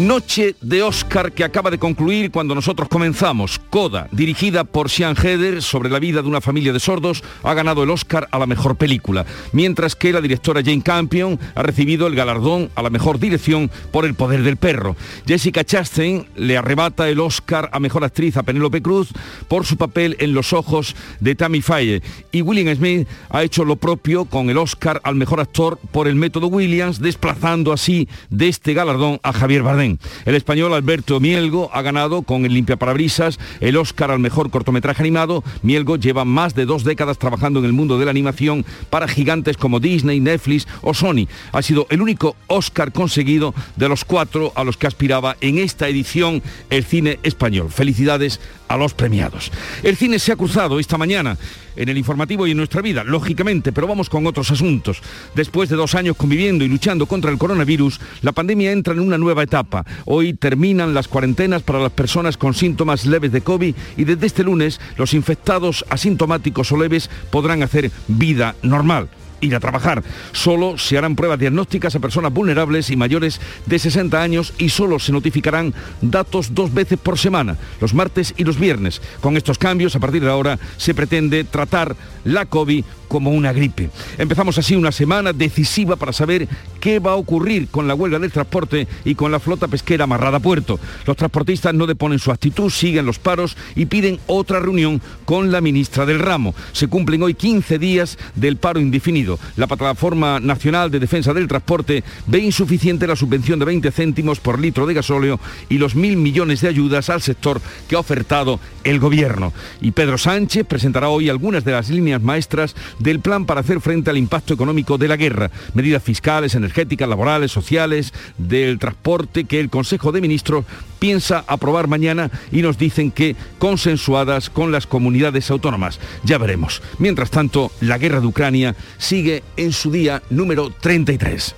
Noche de Oscar que acaba de concluir cuando nosotros comenzamos. Coda, dirigida por Sean Heder sobre la vida de una familia de sordos, ha ganado el Oscar a la mejor película, mientras que la directora Jane Campion ha recibido el galardón a la mejor dirección por El poder del perro. Jessica Chastain le arrebata el Oscar a mejor actriz a Penélope Cruz por su papel en Los ojos de Tammy Faye y William Smith ha hecho lo propio con el Oscar al mejor actor por El método Williams, desplazando así de este galardón a Javier Bardem. El español Alberto Mielgo ha ganado con el Limpia Parabrisas el Oscar al mejor cortometraje animado. Mielgo lleva más de dos décadas trabajando en el mundo de la animación para gigantes como Disney, Netflix o Sony. Ha sido el único Oscar conseguido de los cuatro a los que aspiraba en esta edición el cine español. Felicidades a los premiados. El cine se ha cruzado esta mañana en el informativo y en nuestra vida, lógicamente, pero vamos con otros asuntos. Después de dos años conviviendo y luchando contra el coronavirus, la pandemia entra en una nueva etapa. Hoy terminan las cuarentenas para las personas con síntomas leves de COVID y desde este lunes los infectados asintomáticos o leves podrán hacer vida normal ir a trabajar. Solo se harán pruebas diagnósticas a personas vulnerables y mayores de 60 años y solo se notificarán datos dos veces por semana, los martes y los viernes. Con estos cambios, a partir de ahora, se pretende tratar la COVID como una gripe. Empezamos así una semana decisiva para saber qué va a ocurrir con la huelga del transporte y con la flota pesquera amarrada a puerto. Los transportistas no deponen su actitud, siguen los paros y piden otra reunión con la ministra del ramo. Se cumplen hoy 15 días del paro indefinido. La Plataforma Nacional de Defensa del Transporte ve insuficiente la subvención de 20 céntimos por litro de gasóleo y los mil millones de ayudas al sector que ha ofertado el gobierno. Y Pedro Sánchez presentará hoy algunas de las líneas maestras del plan para hacer frente al impacto económico de la guerra, medidas fiscales, energéticas, laborales, sociales, del transporte que el Consejo de Ministros piensa aprobar mañana y nos dicen que consensuadas con las comunidades autónomas. Ya veremos. Mientras tanto, la guerra de Ucrania sigue en su día número 33.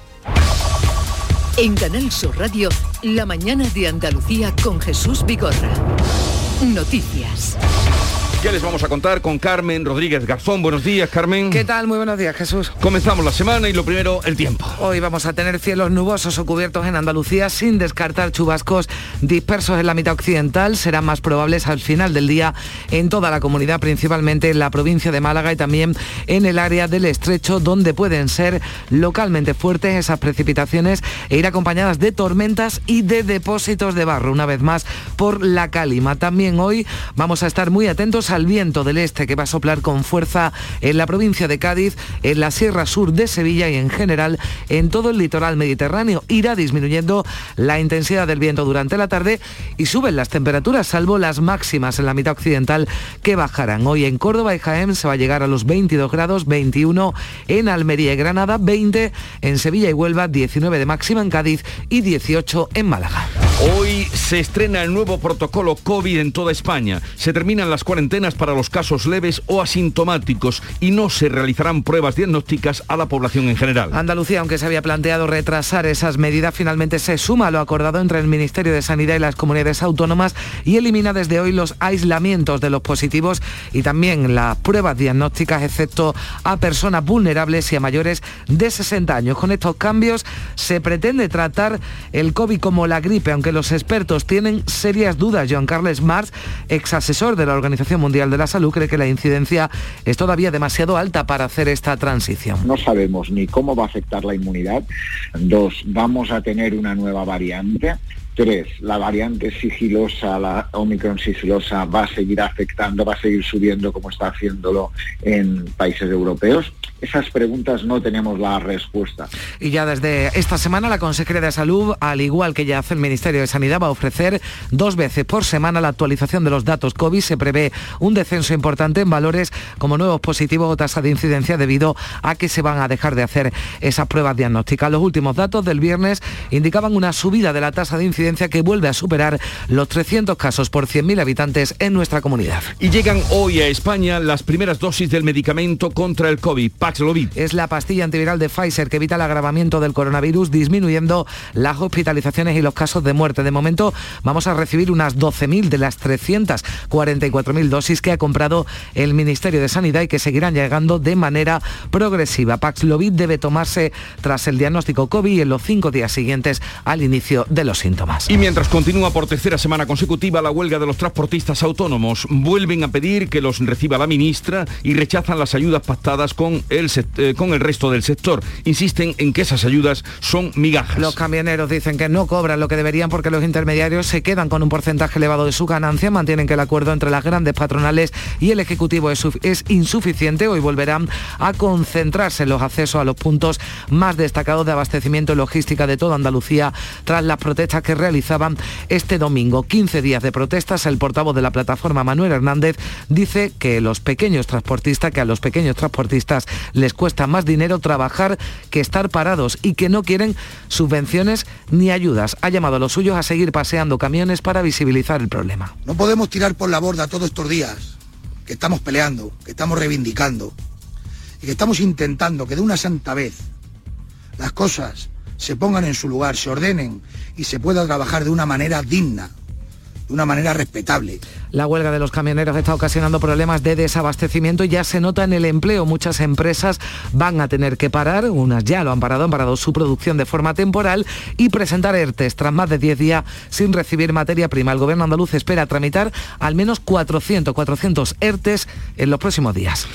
En Canal Sur Radio, la mañana de Andalucía con Jesús Vigorra. Noticias. Ya les vamos a contar con Carmen Rodríguez Garzón. Buenos días, Carmen. ¿Qué tal? Muy buenos días, Jesús. Comenzamos la semana y lo primero, el tiempo. Hoy vamos a tener cielos nubosos o cubiertos en Andalucía sin descartar chubascos dispersos en la mitad occidental. Serán más probables al final del día en toda la comunidad, principalmente en la provincia de Málaga y también en el área del estrecho, donde pueden ser localmente fuertes esas precipitaciones e ir acompañadas de tormentas y de depósitos de barro, una vez más por la cálima. También hoy vamos a estar muy atentos al viento del este que va a soplar con fuerza en la provincia de Cádiz, en la Sierra Sur de Sevilla y en general en todo el litoral mediterráneo. Irá disminuyendo la intensidad del viento durante la tarde y suben las temperaturas, salvo las máximas en la mitad occidental que bajarán. Hoy en Córdoba y Jaén se va a llegar a los 22 grados, 21 en Almería y Granada, 20 en Sevilla y Huelva, 19 de máxima en Cádiz y 18 en Málaga. Hoy se estrena el nuevo protocolo COVID en toda España. Se terminan las cuarentenas para los casos leves o asintomáticos y no se realizarán pruebas diagnósticas a la población en general. Andalucía, aunque se había planteado retrasar esas medidas, finalmente se suma a lo acordado entre el Ministerio de Sanidad y las comunidades autónomas y elimina desde hoy los aislamientos de los positivos y también las pruebas diagnósticas, excepto a personas vulnerables y a mayores de 60 años. Con estos cambios se pretende tratar el COVID como la gripe, aunque los expertos tienen serias dudas. Joan Carles Mars, ex asesor de la Organización Mundial de la Salud cree que la incidencia es todavía demasiado alta para hacer esta transición. No sabemos ni cómo va a afectar la inmunidad. Dos, vamos a tener una nueva variante. Tres, la variante sigilosa, la Omicron sigilosa, va a seguir afectando, va a seguir subiendo como está haciéndolo en países europeos esas preguntas no tenemos la respuesta. Y ya desde esta semana la Consejería de Salud, al igual que ya hace el Ministerio de Sanidad, va a ofrecer dos veces por semana la actualización de los datos COVID. Se prevé un descenso importante en valores como nuevos positivos o tasa de incidencia debido a que se van a dejar de hacer esas pruebas diagnósticas. Los últimos datos del viernes indicaban una subida de la tasa de incidencia que vuelve a superar los 300 casos por 100.000 habitantes en nuestra comunidad. Y llegan hoy a España las primeras dosis del medicamento contra el COVID. Paxlovid. Es la pastilla antiviral de Pfizer que evita el agravamiento del coronavirus, disminuyendo las hospitalizaciones y los casos de muerte. De momento vamos a recibir unas 12.000 de las 344.000 dosis que ha comprado el Ministerio de Sanidad y que seguirán llegando de manera progresiva. Paxlovid debe tomarse tras el diagnóstico COVID y en los cinco días siguientes al inicio de los síntomas. Y mientras continúa por tercera semana consecutiva la huelga de los transportistas autónomos, vuelven a pedir que los reciba la ministra y rechazan las ayudas pactadas con el, eh, con el resto del sector. Insisten en que esas ayudas son migajas. Los camioneros dicen que no cobran lo que deberían porque los intermediarios se quedan con un porcentaje elevado de su ganancia, mantienen que el acuerdo entre las grandes patronales y el Ejecutivo es, es insuficiente. Hoy volverán a concentrarse en los accesos a los puntos más destacados de abastecimiento y logística de toda Andalucía tras las protestas que realizaban este domingo. 15 días de protestas. El portavoz de la plataforma, Manuel Hernández, dice que los pequeños transportistas, que a los pequeños transportistas les cuesta más dinero trabajar que estar parados y que no quieren subvenciones ni ayudas. Ha llamado a los suyos a seguir paseando camiones para visibilizar el problema. No podemos tirar por la borda todos estos días que estamos peleando, que estamos reivindicando y que estamos intentando que de una santa vez las cosas se pongan en su lugar, se ordenen y se pueda trabajar de una manera digna de una manera respetable. La huelga de los camioneros está ocasionando problemas de desabastecimiento y ya se nota en el empleo. Muchas empresas van a tener que parar, unas ya lo han parado, han parado su producción de forma temporal y presentar ERTES tras más de 10 días sin recibir materia prima. El gobierno andaluz espera tramitar al menos 400, 400 ERTES en los próximos días.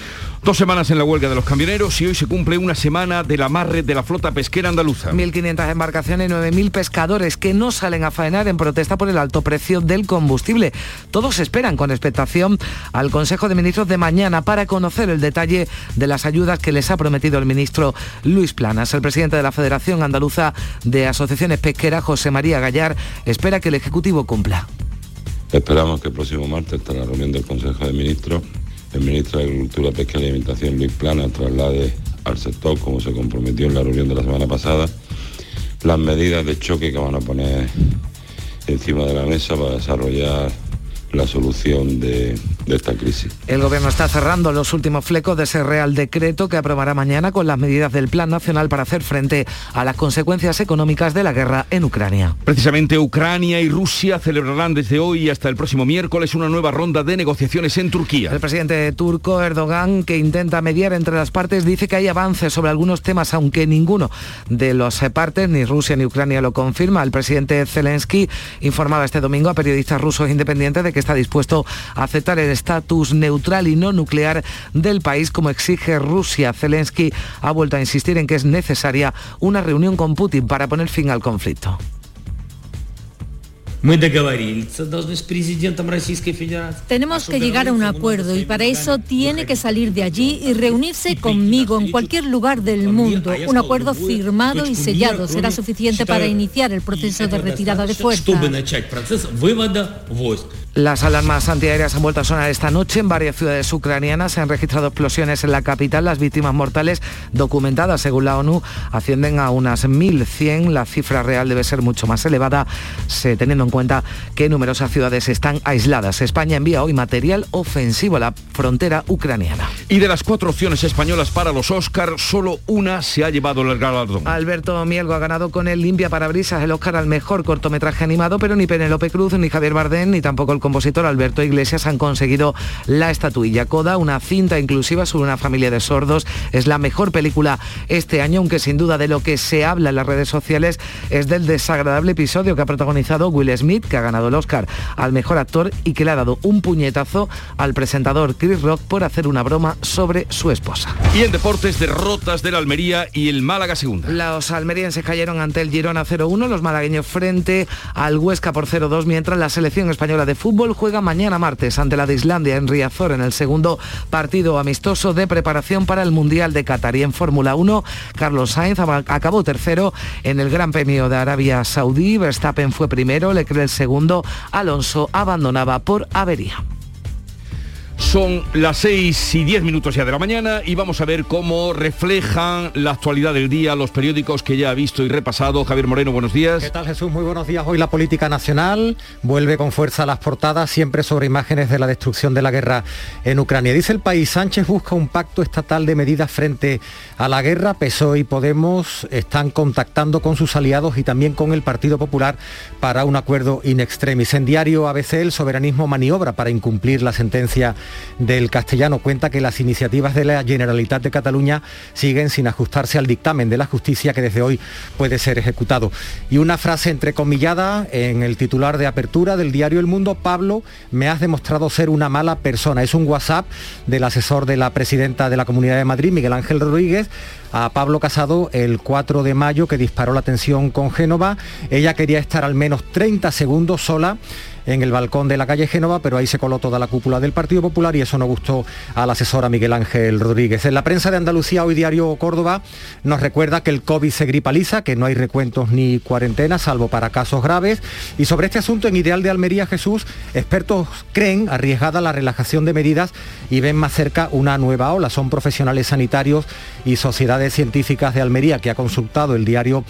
Dos semanas en la huelga de los camioneros y hoy se cumple una semana del amarre de la flota pesquera andaluza. 1.500 embarcaciones y 9.000 pescadores que no salen a faenar en protesta por el alto precio del combustible. Todos esperan con expectación al Consejo de Ministros de mañana para conocer el detalle de las ayudas que les ha prometido el ministro Luis Planas. El presidente de la Federación Andaluza de Asociaciones Pesqueras, José María Gallar, espera que el Ejecutivo cumpla. Esperamos que el próximo martes esté la reunión del Consejo de Ministros el ministro de Agricultura, Pesca y Alimentación, Luis Plana, traslade al sector, como se comprometió en la reunión de la semana pasada, las medidas de choque que van a poner encima de la mesa para desarrollar la solución de, esta crisis. El Gobierno está cerrando los últimos flecos de ese Real Decreto que aprobará mañana con las medidas del Plan Nacional para hacer frente a las consecuencias económicas de la guerra en Ucrania. Precisamente Ucrania y Rusia celebrarán desde hoy hasta el próximo miércoles una nueva ronda de negociaciones en Turquía. El presidente turco Erdogan, que intenta mediar entre las partes, dice que hay avances sobre algunos temas, aunque ninguno de los partes, ni Rusia ni Ucrania, lo confirma. El presidente Zelensky informaba este domingo a periodistas rusos independientes de que está dispuesto a aceptar el estatus neutral y no nuclear del país como exige Rusia. Zelensky ha vuelto a insistir en que es necesaria una reunión con Putin para poner fin al conflicto. Tenemos que llegar a un acuerdo y para eso tiene que salir de allí y reunirse conmigo en cualquier lugar del mundo. Un acuerdo firmado y sellado será suficiente para iniciar el proceso de retirada de fuerzas. Las alarmas antiaéreas han vuelto a sonar esta noche en varias ciudades ucranianas. Se han registrado explosiones en la capital. Las víctimas mortales documentadas, según la ONU, ascienden a unas 1.100. La cifra real debe ser mucho más elevada, teniendo en cuenta que numerosas ciudades están aisladas. España envía hoy material ofensivo a la frontera ucraniana. Y de las cuatro opciones españolas para los Oscar, solo una se ha llevado el galardón. Alberto Mielgo ha ganado con el Limpia Parabrisas el Oscar al mejor cortometraje animado, pero ni Penélope Cruz, ni Javier Bardem, ni tampoco el compositor Alberto Iglesias han conseguido la estatuilla. Coda, una cinta inclusiva sobre una familia de sordos, es la mejor película este año, aunque sin duda de lo que se habla en las redes sociales es del desagradable episodio que ha protagonizado Will Smith, que ha ganado el Oscar al mejor actor y que le ha dado un puñetazo al presentador Chris Rock por hacer una broma sobre su esposa. Y en deportes, derrotas del Almería y el Málaga segunda. Los almerienses cayeron ante el Girona 0-1, los malagueños frente al Huesca por 0-2, mientras la selección española de fútbol fútbol juega mañana martes ante la de Islandia en Riazor en el segundo partido amistoso de preparación para el Mundial de Qatar. Y en Fórmula 1, Carlos Sainz acabó tercero en el Gran Premio de Arabia Saudí. Verstappen fue primero, Leclerc el segundo, Alonso abandonaba por avería. Son las 6 y 10 minutos ya de la mañana y vamos a ver cómo reflejan la actualidad del día los periódicos que ya ha visto y repasado. Javier Moreno, buenos días. ¿Qué tal Jesús? Muy buenos días. Hoy la política nacional vuelve con fuerza a las portadas, siempre sobre imágenes de la destrucción de la guerra en Ucrania. Dice el país, Sánchez busca un pacto estatal de medidas frente a la guerra. PSOE y Podemos están contactando con sus aliados y también con el Partido Popular para un acuerdo in extremis. En diario ABC el soberanismo maniobra para incumplir la sentencia del castellano cuenta que las iniciativas de la Generalitat de Cataluña siguen sin ajustarse al dictamen de la justicia que desde hoy puede ser ejecutado. Y una frase entrecomillada en el titular de apertura del diario El Mundo, Pablo, me has demostrado ser una mala persona. Es un WhatsApp del asesor de la presidenta de la Comunidad de Madrid, Miguel Ángel Rodríguez, a Pablo Casado el 4 de mayo que disparó la tensión con Génova. Ella quería estar al menos 30 segundos sola en el balcón de la calle Génova, pero ahí se coló toda la cúpula del Partido Popular y eso no gustó a la asesora Miguel Ángel Rodríguez. En la prensa de Andalucía, hoy diario Córdoba, nos recuerda que el COVID se gripaliza, que no hay recuentos ni cuarentenas, salvo para casos graves. Y sobre este asunto, en Ideal de Almería, Jesús, expertos creen arriesgada la relajación de medidas y ven más cerca una nueva ola. Son profesionales sanitarios y sociedades científicas de Almería que ha consultado el diario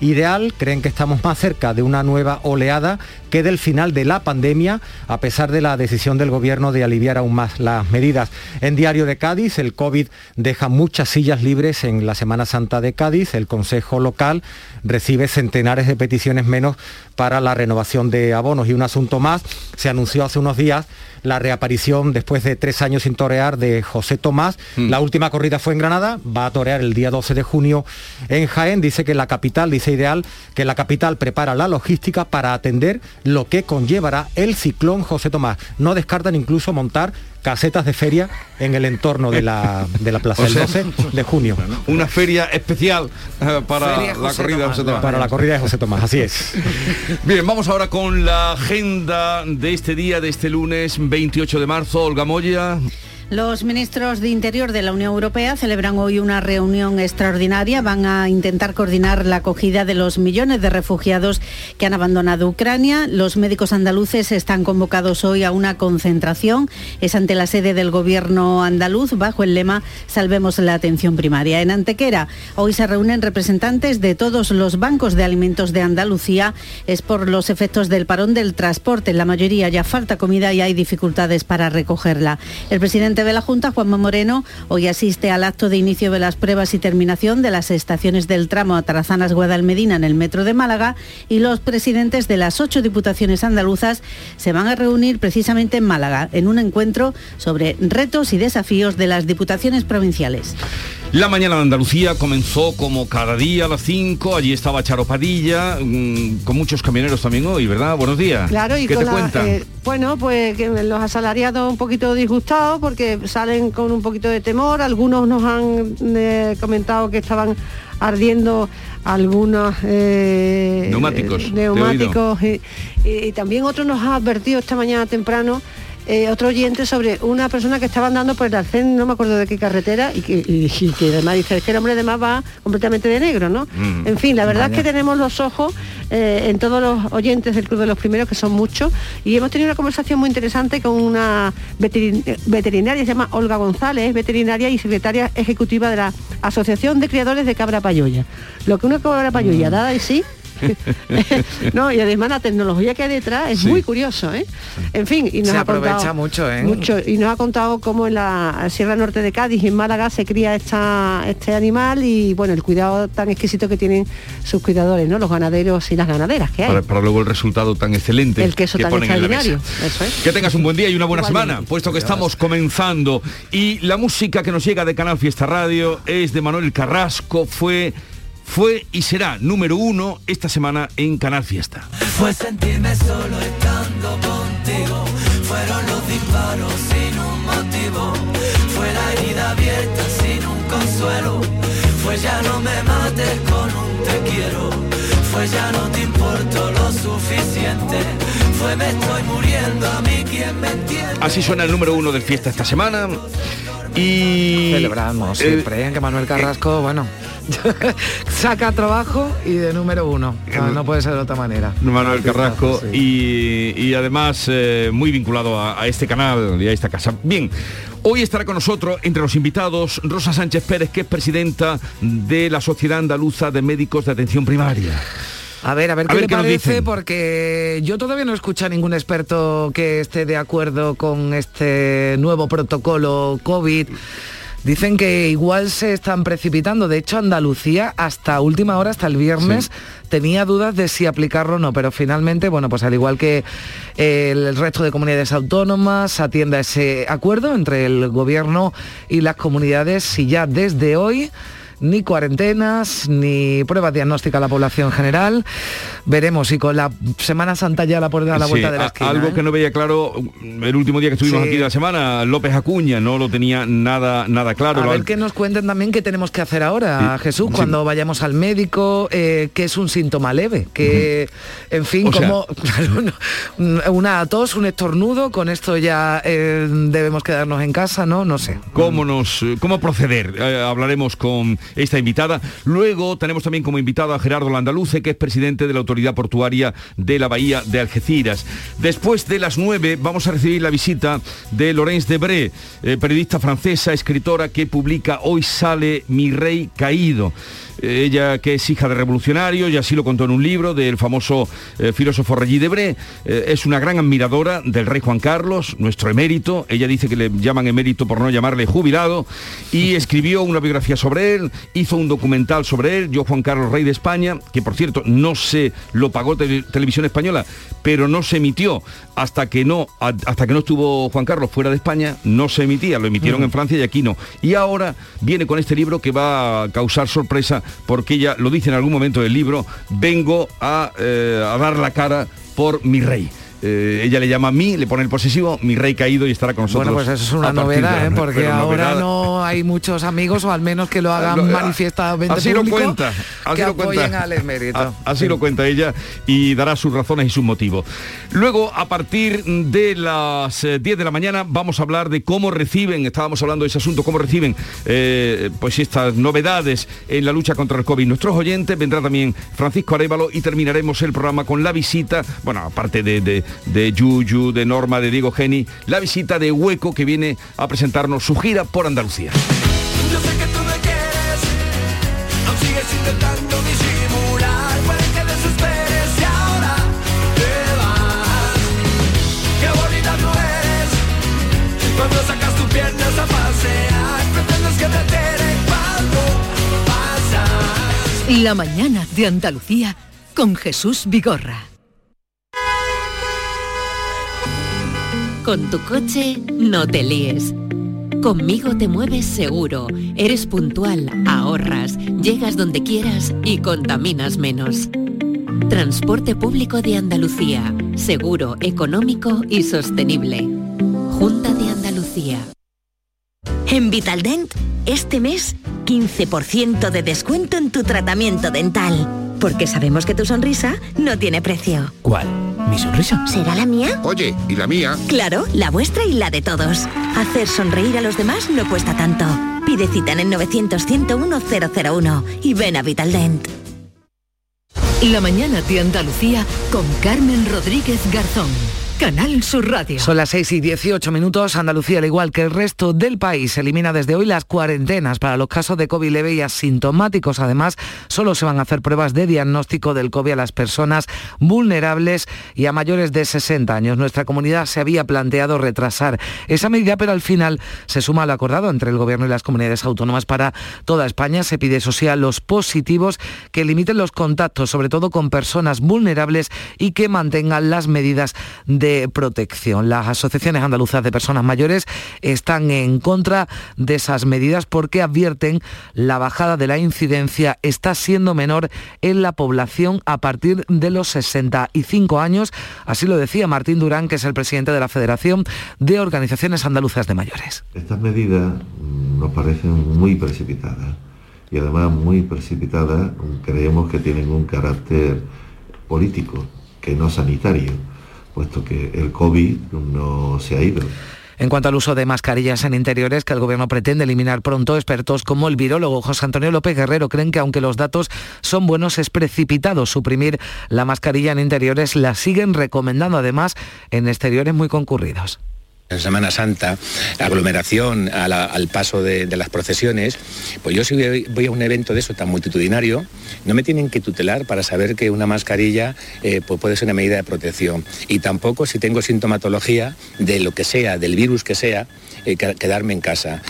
ideal, creen que estamos más cerca de una nueva oleada que del final de la pandemia, a pesar de la decisión del gobierno de aliviar aún más las medidas. En Diario de Cádiz, el COVID deja muchas sillas libres en la Semana Santa de Cádiz. El Consejo Local recibe centenares de peticiones menos para la renovación de abonos. Y un asunto más, se anunció hace unos días la reaparición después de tres años sin torear de José Tomás. Mm. La última corrida fue en Granada, va a torear el día 12 de junio en Jaén. Dice que la capital, dice Ideal, que la capital prepara la logística para atender lo que conllevará el ciclón José Tomás. No descartan incluso montar casetas de feria en el entorno de la, de la plaza del 12 de junio. Una feria especial eh, para la corrida de José Tomás. Para la corrida de José Tomás, así es. Bien, vamos ahora con la agenda de este día, de este lunes 28 de marzo. Olga Moya. Los ministros de Interior de la Unión Europea celebran hoy una reunión extraordinaria. Van a intentar coordinar la acogida de los millones de refugiados que han abandonado Ucrania. Los médicos andaluces están convocados hoy a una concentración. Es ante la sede del gobierno andaluz bajo el lema Salvemos la atención primaria. En Antequera hoy se reúnen representantes de todos los bancos de alimentos de Andalucía. Es por los efectos del parón del transporte. En la mayoría ya falta comida y hay dificultades para recogerla. El presidente de la Junta, Juanma Moreno, hoy asiste al acto de inicio de las pruebas y terminación de las estaciones del tramo a Tarazanas Guadalmedina en el metro de Málaga y los presidentes de las ocho diputaciones andaluzas se van a reunir precisamente en Málaga en un encuentro sobre retos y desafíos de las diputaciones provinciales. La mañana de Andalucía comenzó como cada día a las 5, allí estaba Charo Padilla, mm, con muchos camioneros también hoy, ¿verdad? Buenos días. Claro, y ¿Qué te cuentan? Eh, bueno, pues que los asalariados un poquito disgustados porque salen con un poquito de temor, algunos nos han eh, comentado que estaban ardiendo algunos eh, neumáticos, neumáticos y, también otros nos ha advertido esta mañana temprano eh, otro oyente sobre una persona que estaba andando por el arcén, no me acuerdo de qué carretera, y que, además dice, es que el hombre además va completamente de negro, ¿no? Mm. en fin, la verdad es que tenemos los ojos eh, en todos los oyentes del Club de los Primeros, que son muchos, y hemos tenido una conversación muy interesante con una veterinaria, se llama Olga González, veterinaria y secretaria ejecutiva de la Asociación de Criadores de Cabra Payoya. Lo que una cabra payoya mm. dada y sí no, y además la tecnología que hay detrás es muy curioso, ¿eh? En fin, y nos se ha aprovecha contado, mucho, ¿eh? Mucho, y nos ha contado cómo en la Sierra Norte de Cádiz y en Málaga se cría esta, este animal y bueno, el cuidado tan exquisito que tienen sus cuidadores, ¿no? Los ganaderos y las ganaderas que hay. Para, luego el resultado tan excelente el queso que tan ponen extraordinario. Que tengas un buen día y una buena semana, puesto que estamos comenzando. Y la música que nos llega de Canal Fiesta Radio es de Manuel Carrasco, fue fue y será número uno esta semana en Canal Fiesta. Fue sentirme solo estando contigo, fueron los disparos sin un motivo, fue la herida abierta sin un consuelo, fue ya no me mates con un te quiero, fue ya no te importo lo suficiente, fue me estoy muriendo a mí quien me entiende. Así suena el número uno del Fiesta esta semana. Y celebramos eh, siempre ¿eh? que Manuel Carrasco, bueno, saca trabajo y de número uno. No, no puede ser de otra manera. Manuel Carrasco y, y además eh, muy vinculado a, a este canal y a esta casa. Bien, hoy estará con nosotros entre los invitados Rosa Sánchez Pérez, que es presidenta de la Sociedad Andaluza de Médicos de Atención Primaria. A ver, a ver A qué ver le qué parece, porque yo todavía no he escuchado a ningún experto que esté de acuerdo con este nuevo protocolo COVID. Dicen que igual se están precipitando. De hecho, Andalucía hasta última hora, hasta el viernes, tenía dudas de si aplicarlo o no, pero finalmente, bueno, pues al igual que eh, el resto de comunidades autónomas, atiende a ese acuerdo entre el gobierno y las comunidades y ya desde hoy ni cuarentenas, ni pruebas diagnósticas a la población general. Veremos si con la Semana Santa ya la puerta a la Sí, vuelta de la esquina. algo ¿eh? que no veía claro el último día que estuvimos Sí. aquí de la semana, López Acuña no lo tenía nada nada claro. A ver que nos cuenten también qué tenemos que hacer ahora, Sí, Jesús, cuando vayamos al médico, eh, que es un síntoma leve, que, en fin, O como una tos, un estornudo, con esto ya eh, debemos quedarnos en casa, ¿no? No sé. cómo nos cómo proceder Eh, hablaremos con esta invitada. Luego tenemos también como invitado a Gerardo Landaluce que es presidente de la autoridad portuaria de la bahía de Algeciras. Después de las 9 vamos a recibir la visita de Laurence Debré eh, periodista francesa escritora que publica hoy sale mi rey caído. Eh, ella que es hija de revolucionarios y así lo contó en un libro del famoso eh, filósofo Regis Debré, es una gran admiradora del rey Juan Carlos, nuestro emérito, ella dice que le llaman emérito por no llamarle jubilado, y escribió una biografía sobre él, hizo un documental sobre él, yo Juan Carlos, rey de España, que por cierto no se lo pagó Tele- Televisión Española, pero no se emitió hasta que no, hasta que no estuvo Juan Carlos fuera de España, no se emitía, lo emitieron en Francia y aquí no. Y ahora viene con este libro que va a causar sorpresa porque ella lo dice en algún momento del libro, vengo a, eh, a dar la cara por mi rey. Eh, ella le llama a mí, le pone el posesivo, mi rey caído y estará con nosotros. Bueno, pues eso es una de novedad, ¿eh? porque ahora no hay muchos amigos, o al menos que lo hagan Lo- manifiestamente así lo cuenta, así que lo apoyen cuenta. al. A- así lo cuenta ella y dará sus razones y sus motivos. Luego, a partir de las eh, 10 de la mañana, vamos a hablar de cómo reciben, estábamos hablando de ese asunto, cómo reciben eh, pues estas novedades en la lucha contra el COVID. Nuestros oyentes, vendrá también Francisco Arevalo y terminaremos el programa con la visita, bueno, aparte de, de, de Yuyu, de Norma, de Diego Geni, la visita de Hueco que viene a presentarnos su gira por Andalucía. Yo sé que tú me quieres, aún sigues intentando disimular. Puede que desesperes y ahora te vas. Qué bonita tú eres, cuando sacas tus piernas a pasear. Pretendes que te entere cuando pasas. La mañana de Andalucía con Jesús Vigorra. Con tu coche no te líes. Conmigo te mueves seguro, eres puntual, ahorras, llegas donde quieras y contaminas menos. Transporte público de Andalucía, seguro, económico y sostenible. Junta de Andalucía. En Vitaldent, este mes, 15% de descuento en tu tratamiento dental. Porque sabemos que tu sonrisa no tiene precio. ¿Cuál? ¿Mi sonrisa? ¿Será la mía? Oye, ¿y la mía? Claro, la vuestra y la de todos. Hacer sonreír a los demás no cuesta tanto. Pide cita en el 900-101-001 y ven a Vitaldent. La mañana de Andalucía con Carmen Rodríguez Garzón. Canal Sur Radio. Son las 6 y 18 minutos. Andalucía, al igual que el resto del país, elimina desde hoy las cuarentenas para los casos de COVID leve y asintomáticos. Además, solo se van a hacer pruebas de diagnóstico del COVID a las personas vulnerables y a mayores de 60 años. Nuestra comunidad se había planteado retrasar esa medida, pero al final se suma al acordado entre el Gobierno y las comunidades autónomas para toda España. Se pide, eso sí, a los positivos que limiten los contactos, sobre todo con personas vulnerables y que mantengan las medidas de protección. Las asociaciones andaluzas de personas mayores están en contra de esas medidas porque advierten la bajada de la incidencia está siendo menor en la población a partir de los 65 años. Así lo decía Martín Durán, que es el presidente de la Federación de Organizaciones Andaluzas de Mayores. Estas medidas mm, nos parecen muy precipitadas y además muy precipitadas creemos que tienen un carácter político, que no sanitario, puesto que el COVID no se ha ido. En cuanto al uso de mascarillas en interiores que el gobierno pretende eliminar pronto, expertos como el virólogo José Antonio López Guerrero creen que aunque los datos son buenos, es precipitado suprimir la mascarilla en interiores. La siguen recomendando además en exteriores muy concurridos. En Semana Santa, aglomeración al paso de, las procesiones, pues yo si voy a un evento de eso tan multitudinario, no me tienen que tutelar para saber que una mascarilla eh, pues puede ser una medida de protección. Y tampoco si tengo sintomatología de lo que sea, del virus que sea, eh, quedarme en casa.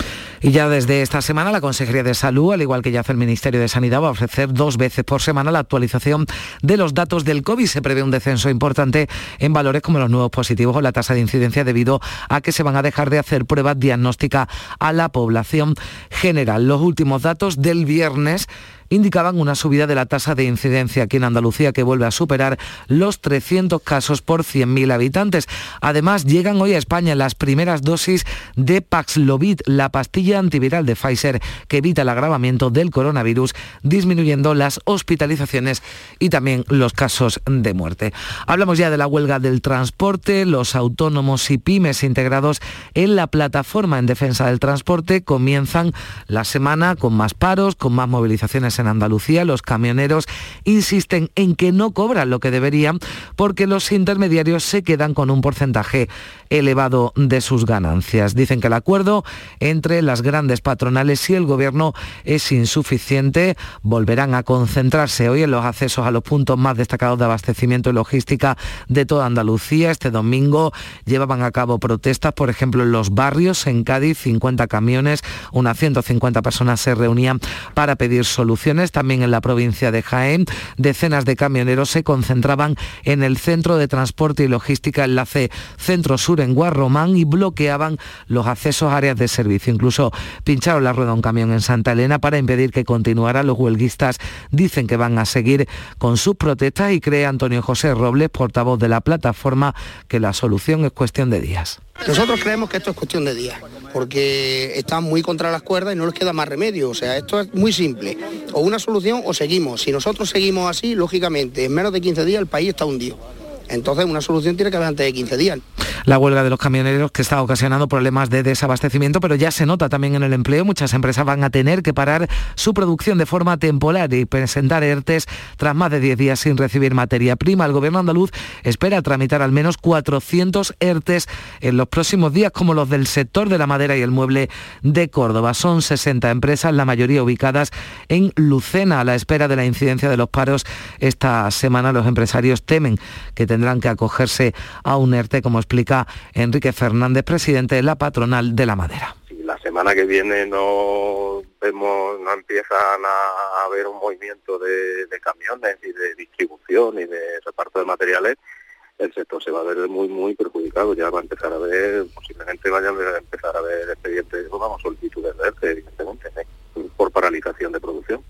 Y ya desde esta semana la Consejería de Salud, al igual que ya hace el Ministerio de Sanidad, va a ofrecer dos veces por semana la actualización de los datos del COVID. Se prevé un descenso importante en valores como los nuevos positivos o la tasa de incidencia debido a que se van a dejar de hacer pruebas diagnósticas a la población general. Los últimos datos del viernes indicaban una subida de la tasa de incidencia aquí en Andalucía que vuelve a superar los 300 casos por 100.000 habitantes. Además, llegan hoy a España las primeras dosis de Paxlovid, la pastilla antiviral de Pfizer que evita el agravamiento del coronavirus, disminuyendo las hospitalizaciones y también los casos de muerte. Hablamos ya de la huelga del transporte, los autónomos y pymes integrados en la plataforma en defensa del transporte comienzan la semana con más paros, con más movilizaciones en Andalucía, los camioneros insisten en que no cobran lo que deberían porque los intermediarios se quedan con un porcentaje elevado de sus ganancias. Dicen que el acuerdo entre las grandes patronales y el gobierno es insuficiente. Volverán a concentrarse hoy en los accesos a los puntos más destacados de abastecimiento y logística de toda Andalucía. Este domingo llevaban a cabo protestas, por ejemplo, en los barrios, en Cádiz, 50 camiones, unas 150 personas se reunían para pedir soluciones. También en la provincia de Jaén, decenas de camioneros se concentraban en el centro de transporte y logística enlace centro-sur en Guarromán y bloqueaban los accesos a áreas de servicio. Incluso pincharon la rueda a un camión en Santa Elena para impedir que continuara. Los huelguistas dicen que van a seguir con sus protestas y cree Antonio José Robles, portavoz de la plataforma, que la solución es cuestión de días. Nosotros creemos que esto es cuestión de días, porque están muy contra las cuerdas y no les queda más remedio. O sea, esto es muy simple. O una solución o seguimos. Si nosotros seguimos así, lógicamente, en menos de 15 días el país está hundido. Entonces una solución tiene que haber antes de 15 días. La huelga de los camioneros que está ocasionando problemas de desabastecimiento, pero ya se nota también en el empleo. Muchas empresas van a tener que parar su producción de forma temporal y presentar ERTES tras más de 10 días sin recibir materia prima. El gobierno andaluz espera tramitar al menos 400 ERTES en los próximos días, como los del sector de la madera y el mueble de Córdoba. Son 60 empresas, la mayoría ubicadas en Lucena, a la espera de la incidencia de los paros. Esta semana los empresarios temen que tendrán que acogerse a un ERTE, como explica Enrique Fernández, presidente de la patronal de la madera. Si la semana que viene no vemos, no empiezan a haber un movimiento de, camiones y de distribución y de reparto de materiales, el sector se va a ver muy muy perjudicado, ya va a empezar a ver, posiblemente vayan a empezar a ver expedientes, vamos, solicitudes de ERTE, evidentemente, ¿eh? por paralización de producción.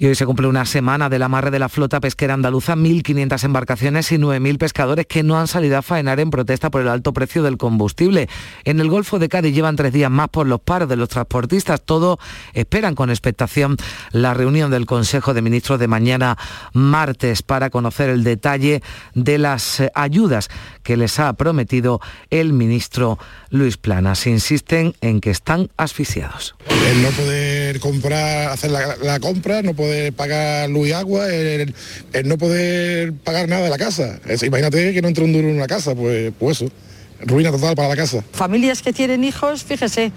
Y hoy se cumple una semana del amarre de la flota pesquera andaluza, 1.500 embarcaciones y 9.000 pescadores que no han salido a faenar en protesta por el alto precio del combustible. En el Golfo de Cádiz llevan tres días más por los paros de los transportistas. Todos esperan con expectación la reunión del Consejo de Ministros de mañana martes para conocer el detalle de las eh, ayudas que les ha prometido el ministro Luis Planas. Insisten en que están asfixiados. Comprar, hacer la, compra, no poder pagar luz y agua, el, no poder pagar nada de la casa. imagínate que no entre un duro en una casa, pues, pues eso, ruina total para la casa. Familias que tienen hijos, fíjese,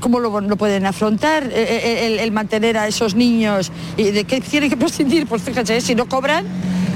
¿cómo lo, pueden afrontar eh, eh, el, mantener a esos niños? ¿Y de qué tienen que prescindir? Pues fíjese, si no cobran,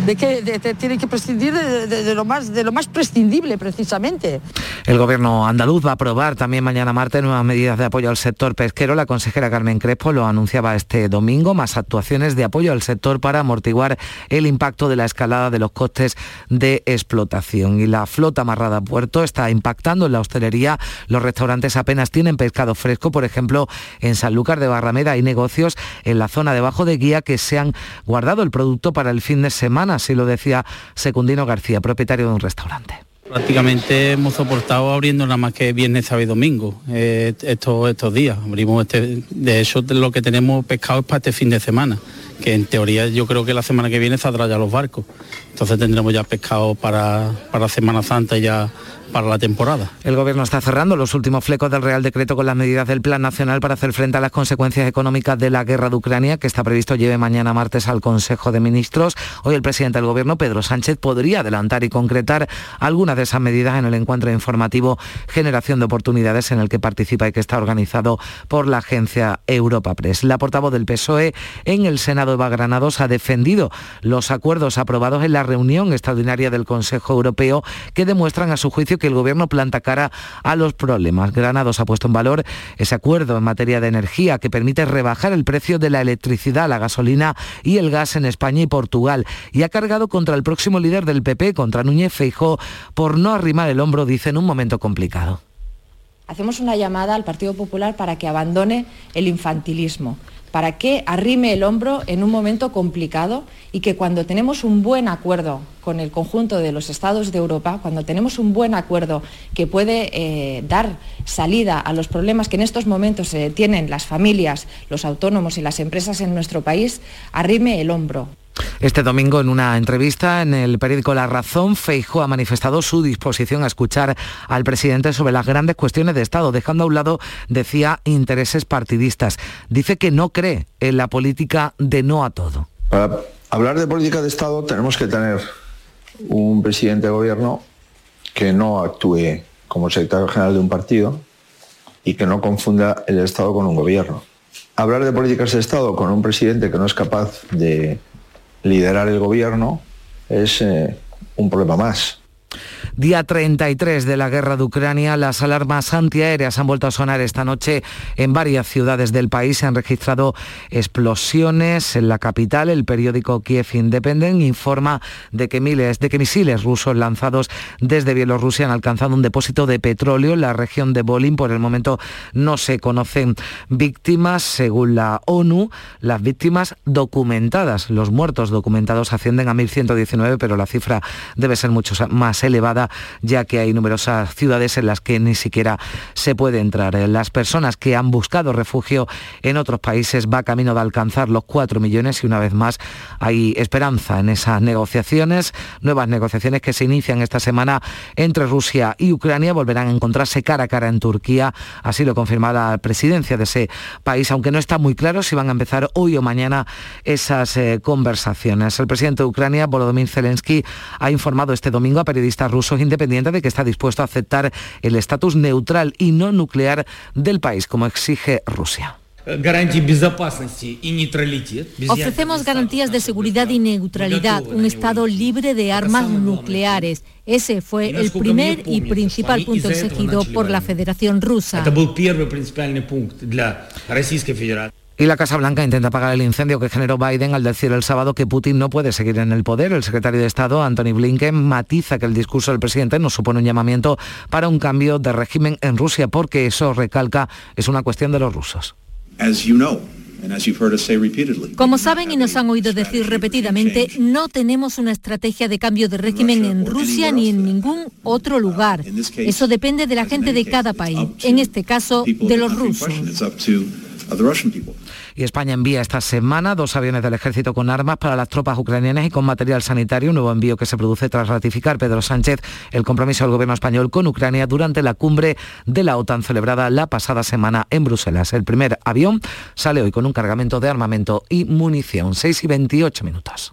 de que tienen que prescindir de, lo más, de lo más prescindible precisamente. El gobierno andaluz va a aprobar también mañana martes nuevas medidas de apoyo al sector pesquero. La consejera Carmen Crespo lo anunciaba este domingo, más actuaciones de apoyo al sector para amortiguar el impacto de la escalada de los costes de explotación. Y la flota amarrada a puerto está impactando en la hostelería. Los restaurantes apenas tienen pescado fresco. Por ejemplo, en Sanlúcar de Barrameda hay negocios en la zona debajo de guía que se han guardado el producto para el fin de semana así lo decía Secundino García, propietario de un restaurante. Prácticamente hemos soportado abriendo nada más que viernes, sábado y domingo eh, estos, estos días. Abrimos este, de eso lo que tenemos pescado es para este fin de semana, que en teoría yo creo que la semana que viene saldrá ya los barcos. Entonces tendremos ya pescado para, para Semana Santa y ya para la temporada. El gobierno está cerrando los últimos flecos del Real Decreto con las medidas del Plan Nacional para hacer frente a las consecuencias económicas de la guerra de Ucrania, que está previsto lleve mañana martes al Consejo de Ministros. Hoy el presidente del gobierno, Pedro Sánchez, podría adelantar y concretar algunas de esas medidas en el encuentro informativo Generación de Oportunidades en el que participa y que está organizado por la agencia Europa Press. La portavoz del PSOE en el Senado, Eva Granados, ha defendido los acuerdos aprobados en la reunión extraordinaria del Consejo Europeo que demuestran a su juicio que el gobierno planta cara a los problemas. Granados ha puesto en valor ese acuerdo en materia de energía que permite rebajar el precio de la electricidad, la gasolina y el gas en España y Portugal y ha cargado contra el próximo líder del PP, contra Núñez Feijó, por no arrimar el hombro, dice, en un momento complicado. Hacemos una llamada al Partido Popular para que abandone el infantilismo, para que arrime el hombro en un momento complicado y que cuando tenemos un buen acuerdo con el conjunto de los estados de Europa, cuando tenemos un buen acuerdo que puede eh, dar salida a los problemas que en estos momentos eh, tienen las familias, los autónomos y las empresas en nuestro país, arrime el hombro. Este domingo, en una entrevista en el periódico La Razón, Feijóo ha manifestado su disposición a escuchar al presidente sobre las grandes cuestiones de Estado, dejando a un lado, decía, intereses partidistas. Dice que no cree en la política de no a todo. Para hablar de política de Estado tenemos que tener un presidente de gobierno que no actúe como secretario general de un partido y que no confunda el Estado con un gobierno. Hablar de políticas de Estado con un presidente que no es capaz de liderar el gobierno es eh, un problema más. Día 33 de la guerra de Ucrania, las alarmas antiaéreas han vuelto a sonar esta noche en varias ciudades del país. Se han registrado explosiones en la capital. El periódico Kiev Independent informa de que miles de que misiles rusos lanzados desde Bielorrusia han alcanzado un depósito de petróleo en la región de Bolín. Por el momento no se conocen víctimas. Según la ONU, las víctimas documentadas, los muertos documentados ascienden a 1.119, pero la cifra debe ser mucho más elevada ya que hay numerosas ciudades en las que ni siquiera se puede entrar. Las personas que han buscado refugio en otros países va camino de alcanzar los 4 millones y una vez más hay esperanza en esas negociaciones, nuevas negociaciones que se inician esta semana entre Rusia y Ucrania, volverán a encontrarse cara a cara en Turquía, así lo confirma la presidencia de ese país, aunque no está muy claro si van a empezar hoy o mañana esas eh, conversaciones. El presidente de Ucrania, Volodymyr Zelensky, ha informado este domingo a periodistas rusos independiente de que está dispuesto a aceptar el estatus neutral y no nuclear del país, como exige Rusia. Ofrecemos garantías de seguridad y neutralidad, un Estado libre de armas nucleares. Ese fue el primer y principal punto exigido por la Federación Rusa. Y la Casa Blanca intenta apagar el incendio que generó Biden al decir el sábado que Putin no puede seguir en el poder. El secretario de Estado, Anthony Blinken, matiza que el discurso del presidente no supone un llamamiento para un cambio de régimen en Rusia, porque eso, recalca, es una cuestión de los rusos. Como saben y nos han oído decir repetidamente, no tenemos una estrategia de cambio de régimen en Rusia ni en ningún otro lugar. Eso depende de la gente de cada país, en este caso de los rusos. Y España envía esta semana dos aviones del ejército con armas para las tropas ucranianas y con material sanitario, un nuevo envío que se produce tras ratificar Pedro Sánchez el compromiso del gobierno español con Ucrania durante la cumbre de la OTAN celebrada la pasada semana en Bruselas. El primer avión sale hoy con un cargamento de armamento y munición. 6 y 28 minutos.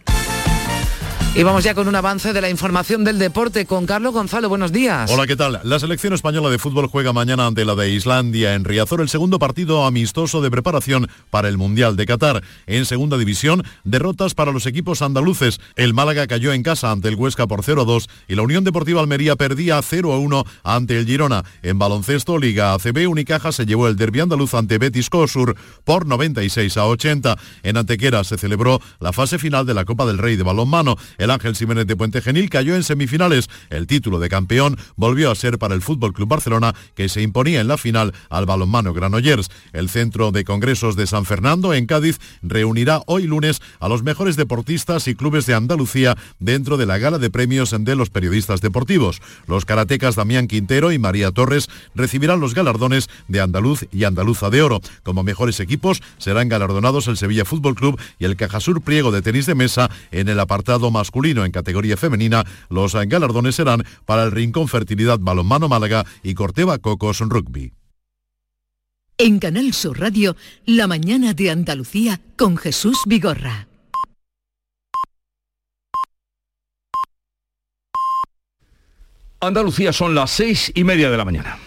Y vamos ya con un avance de la información del deporte con Carlos Gonzalo. Buenos días. Hola, ¿qué tal? La selección española de fútbol juega mañana ante la de Islandia en Riazor el segundo partido amistoso de preparación para el Mundial de Qatar. En segunda división, derrotas para los equipos andaluces. El Málaga cayó en casa ante el Huesca por 0-2 y la Unión Deportiva Almería perdía 0-1 ante el Girona. En baloncesto, Liga ACB, Unicaja se llevó el derbi andaluz ante Betis Cosur por 96 a 80. En Antequera se celebró la fase final de la Copa del Rey de balonmano. El Ángel Jiménez de Puente Genil cayó en semifinales. El título de campeón volvió a ser para el Fútbol Club Barcelona, que se imponía en la final al balonmano Granollers. El Centro de Congresos de San Fernando, en Cádiz, reunirá hoy lunes a los mejores deportistas y clubes de Andalucía dentro de la gala de premios de los periodistas deportivos. Los karatecas Damián Quintero y María Torres recibirán los galardones de Andaluz y Andaluza de Oro. Como mejores equipos serán galardonados el Sevilla Fútbol Club y el Cajasur Priego de tenis de mesa en el apartado masculino en categoría femenina. Los galardones serán para el Rincón Fertilidad Balonmano Málaga y Corteva Cocos Rugby. En Canal Sur Radio, La mañana de Andalucía con Jesús Vigorra. Andalucía son las seis y media de la mañana.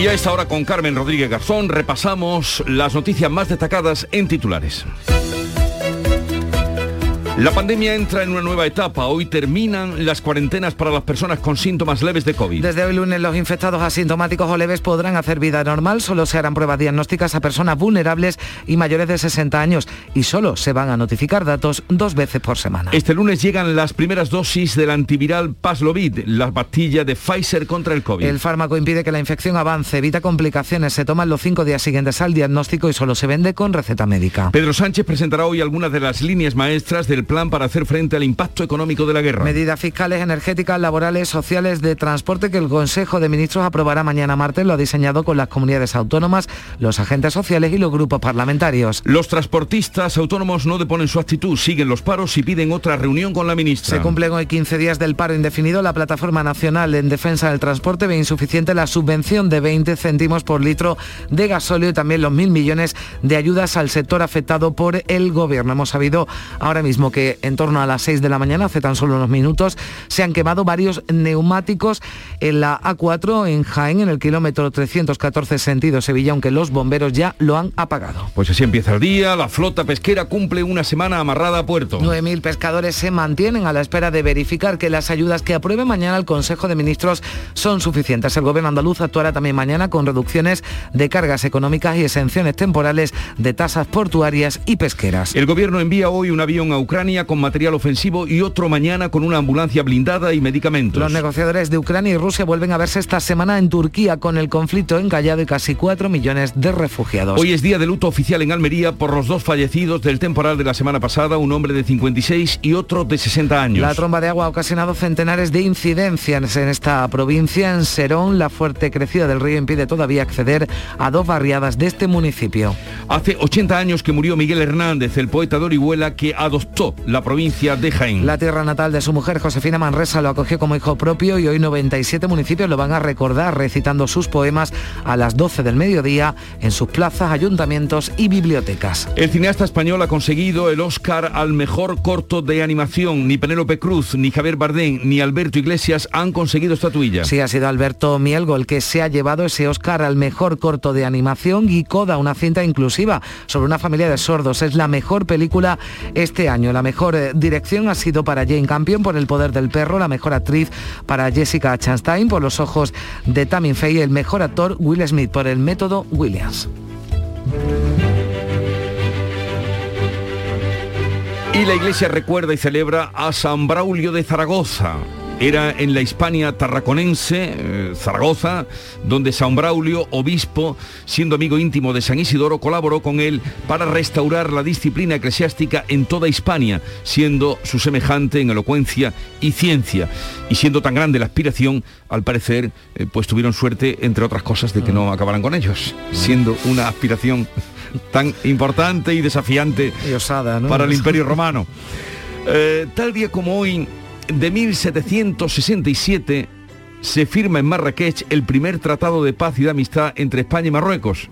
Y a esta hora con Carmen Rodríguez Garzón repasamos las noticias más destacadas en titulares. La pandemia entra en una nueva etapa. Hoy terminan las cuarentenas para las personas con síntomas leves de COVID. Desde hoy lunes los infectados asintomáticos o leves podrán hacer vida normal. Solo se harán pruebas diagnósticas a personas vulnerables y mayores de 60 años. Y solo se van a notificar datos dos veces por semana. Este lunes llegan las primeras dosis del antiviral Paslovid, la pastilla de Pfizer contra el COVID. El fármaco impide que la infección avance, evita complicaciones, se toman los cinco días siguientes al diagnóstico y solo se vende con receta médica. Pedro Sánchez presentará hoy algunas de las líneas maestras del plan para hacer frente al impacto económico de la guerra. Medidas fiscales, energéticas, laborales, sociales, de transporte que el Consejo de Ministros aprobará mañana martes. Lo ha diseñado con las comunidades autónomas, los agentes sociales y los grupos parlamentarios. Los transportistas autónomos no deponen su actitud, siguen los paros y piden otra reunión con la ministra. Se cumplen hoy 15 días del paro indefinido. La Plataforma Nacional en Defensa del Transporte ve insuficiente la subvención de 20 céntimos por litro de gasóleo y también los mil millones de ayudas al sector afectado por el gobierno. Hemos sabido ahora mismo que en torno a las 6 de la mañana, hace tan solo unos minutos, se han quemado varios neumáticos en la A4 en Jaén, en el kilómetro 314 sentido Sevilla, aunque los bomberos ya lo han apagado. Pues así empieza el día, la flota pesquera cumple una semana amarrada a puerto. 9.000 pescadores se mantienen a la espera de verificar que las ayudas que apruebe mañana el Consejo de Ministros son suficientes. El gobierno andaluz actuará también mañana con reducciones de cargas económicas y exenciones temporales de tasas portuarias y pesqueras. El gobierno envía hoy un avión a Ucrania con material ofensivo y otro mañana con una ambulancia blindada y medicamentos. Los negociadores de Ucrania y Rusia vuelven a verse esta semana en Turquía con el conflicto encallado y casi 4 millones de refugiados. Hoy es día de luto oficial en Almería por los dos fallecidos del temporal de la semana pasada, un hombre de 56 y otro de 60 años. La tromba de agua ha ocasionado centenares de incidencias en esta provincia. En Serón, la fuerte crecida del río impide todavía acceder a dos barriadas de este municipio. Hace 80 años que murió Miguel Hernández, el poeta de Orihuela que adoptó la provincia de Jaén. La tierra natal de su mujer, Josefina Manresa, lo acogió como hijo propio y hoy 97 municipios lo van a recordar recitando sus poemas a las 12 del mediodía en sus plazas, ayuntamientos y bibliotecas. El cineasta español ha conseguido el Oscar al mejor corto de animación. Ni Penélope Cruz, ni Javier Bardem, ni Alberto Iglesias han conseguido estatuilla. Sí, ha sido Alberto Mielgo el que se ha llevado ese Oscar al mejor corto de animación y Coda, una cinta inclusiva sobre una familia de sordos. Es la mejor película este año. La mejor eh, dirección ha sido para Jane Campion por El poder del perro, la mejor actriz para Jessica Chastain por Los ojos de Tammy Faye, el mejor actor Will Smith por El método Williams. Y la iglesia recuerda y celebra a San Braulio de Zaragoza. Era en la Hispania tarraconense, eh, Zaragoza, donde San Braulio, obispo, siendo amigo íntimo de San Isidoro, colaboró con él para restaurar la disciplina eclesiástica en toda Hispania, siendo su semejante en elocuencia y ciencia. Y siendo tan grande la aspiración, al parecer, eh, pues tuvieron suerte, entre otras cosas, de que no acabaran con ellos, siendo una aspiración tan importante y desafiante Y osada, ¿no? para el Imperio Romano. Eh, tal día como hoy, de 1767, se firma en Marrakech el primer tratado de paz y de amistad entre España y Marruecos.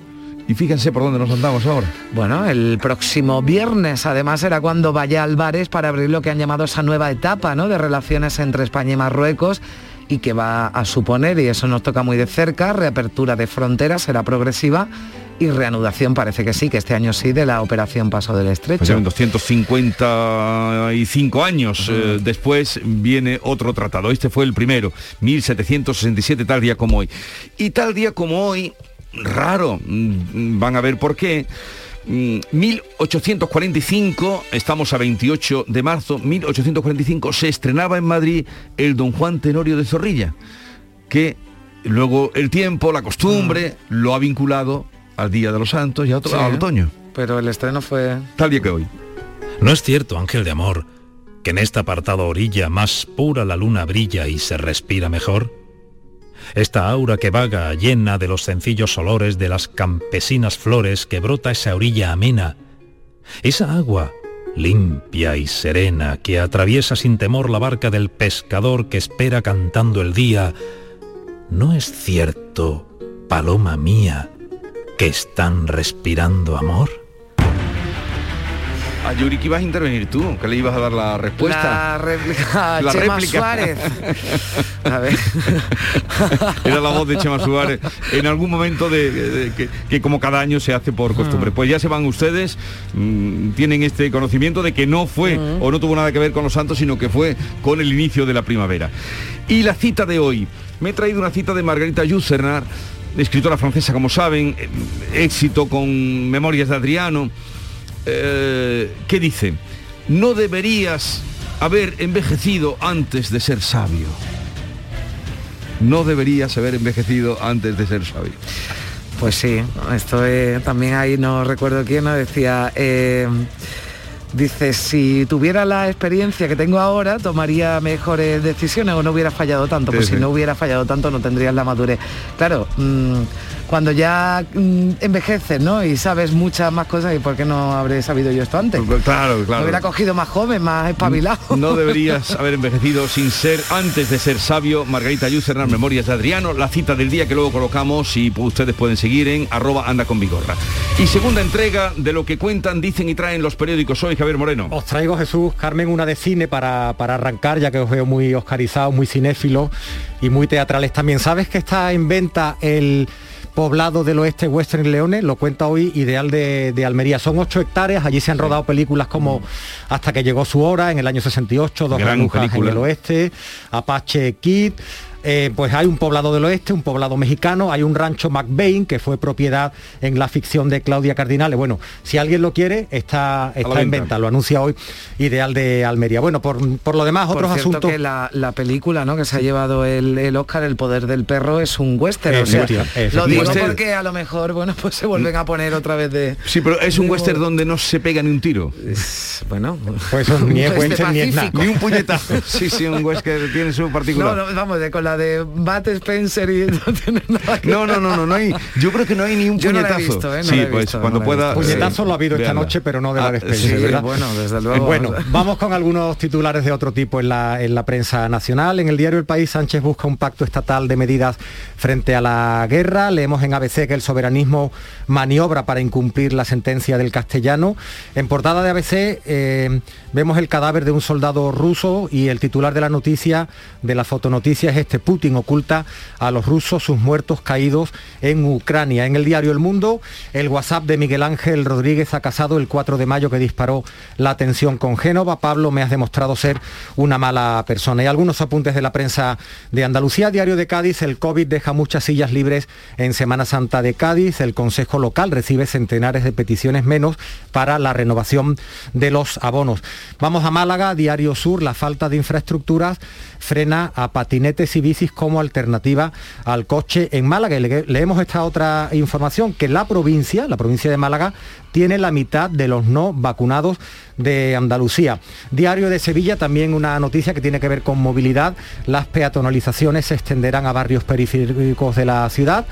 Y fíjense por dónde nos andamos ahora. Bueno, el próximo viernes además será cuando vaya Álvarez para abrir lo que han llamado esa nueva etapa ¿no? de relaciones entre España y Marruecos y que va a suponer, y eso nos toca muy de cerca, reapertura de fronteras, será progresiva y reanudación, parece que sí, que este año sí, de la operación Paso del Estrecho. Pues en 255 años eh, después viene otro tratado. Este fue el primero, 1767, tal día como hoy. Y tal día como hoy, raro, mm, van a ver por qué. Mm, 1845, estamos a 28 de marzo, 1845 se estrenaba en Madrid el Don Juan Tenorio de Zorrilla, que luego el tiempo, la costumbre, lo ha vinculado al Día de los Santos y a otro- Sí. al otoño. Pero el estreno fue... Tal día que hoy. ¿No es cierto, ángel de amor, que en esta apartada orilla más pura la luna brilla y se respira mejor? Esta aura que vaga llena de los sencillos olores de las campesinas flores que brota esa orilla amena, esa agua limpia y serena que atraviesa sin temor la barca del pescador que espera cantando el día, ¿no es cierto, paloma mía, que están respirando amor? A Yuri, que ibas a intervenir tú, que le ibas a dar la respuesta. La réplica La Chema réplica. Suárez. A ver. Era la voz de Chema Suárez en algún momento de, de- que, que como cada año se hace por costumbre. Pues ya se van ustedes, mm, tienen este conocimiento de que no fue o no tuvo nada que ver con los santos, sino que fue con el inicio de la primavera. Y la cita de hoy, me he traído una cita de Margarita Yourcenar, escritora francesa, como saben, eh, éxito con Memorias de Adriano, eh, que dice, no deberías haber envejecido antes de ser sabio. No deberías haber envejecido antes de ser sabio. Pues sí, esto también ahí no recuerdo quién nos decía. eh, dice, si tuviera la experiencia que tengo ahora, tomaría mejores decisiones o no hubiera fallado tanto. Pues Sí, si sí. no hubiera fallado tanto, no tendrías la madurez. Claro, mm, cuando ya mm, envejeces, ¿no? Y sabes muchas más cosas, ¿y por qué no habré sabido yo esto antes? Claro, Me claro. hubiera cogido más joven, más espabilado. No deberías haber envejecido sin ser, antes de ser sabio, Margarita Yucernar, Memorias de Adriano, la cita del día que luego colocamos y pues, ustedes pueden seguir en arroba anda con Vigorra. Y segunda entrega de lo que cuentan, dicen y traen los periódicos hoy, Javier Moreno. Os traigo, Jesús, Carmen, una de cine para, para arrancar, ya que os veo muy oscarizados, muy cinéfilos y muy teatrales también. ¿Sabes que está en venta el poblado del oeste Western Leones? Lo cuenta hoy Ideal de, de Almería. Son ocho hectáreas, allí se han rodado películas como Hasta que llegó su hora, en el año 68, Dos Gran Granujas en película. el oeste, Apache Kid. Eh, pues hay un poblado del oeste, un poblado mexicano, hay un rancho McBain que fue propiedad en la ficción de Claudia Cardinale. Bueno, si alguien lo quiere, está, está en venta. lo anuncia hoy Ideal de Almería. Bueno, por, por lo demás, Por otros cierto asuntos. que la, la película ¿no? que se ha llevado el, el Oscar, El poder del perro, es un western. o sea, lo digo porque a lo mejor, bueno, pues se vuelven a poner otra vez de... Sí, pero es un de- western donde no se pega ni un tiro. Bueno, pues ni es Este western ni es nada. Ni un puñetazo. Sí, sí, un western tiene su particular. No, no, vamos, de, con la de Bat Spencer y no tiene nada que No, no, no, no, no hay. Yo creo que no hay ni un Yo no la he puñetazo. visto, ¿eh? No sí, he pues visto, cuando no pueda. visto. Puñetazo lo ha habido esta noche, pero no de la Ah, de Spencer, sí, ¿verdad? bueno, desde Eh, luego. Bueno, vamos con algunos titulares de otro tipo en la, en la prensa nacional. En el diario El País, Sánchez busca un pacto estatal de medidas frente a la guerra. Leemos en ABC que el soberanismo maniobra para incumplir la sentencia del castellano. En portada de ABC eh, vemos el cadáver de un soldado ruso y el titular de la noticia, de la fotonoticia, es este. Putin oculta a los rusos sus muertos caídos en Ucrania. En el diario El Mundo, el WhatsApp de Miguel Ángel Rodríguez ha casado el 4 de mayo que disparó la tensión con Génova. Pablo, me has demostrado ser una mala persona. Y algunos apuntes de la prensa de Andalucía, Diario de Cádiz, el COVID deja muchas sillas libres en Semana Santa de Cádiz. El Consejo Local recibe centenares de peticiones menos para la renovación de los abonos. Vamos a Málaga, Diario Sur, la falta de infraestructuras frena a patinetes y como alternativa al coche en Málaga. Leemos esta otra información, que la provincia, la provincia de Málaga, tiene la mitad de los no vacunados de Andalucía. Diario de Sevilla, también una noticia que tiene que ver con movilidad. Las peatonalizaciones se extenderán a barrios periféricos de la ciudad.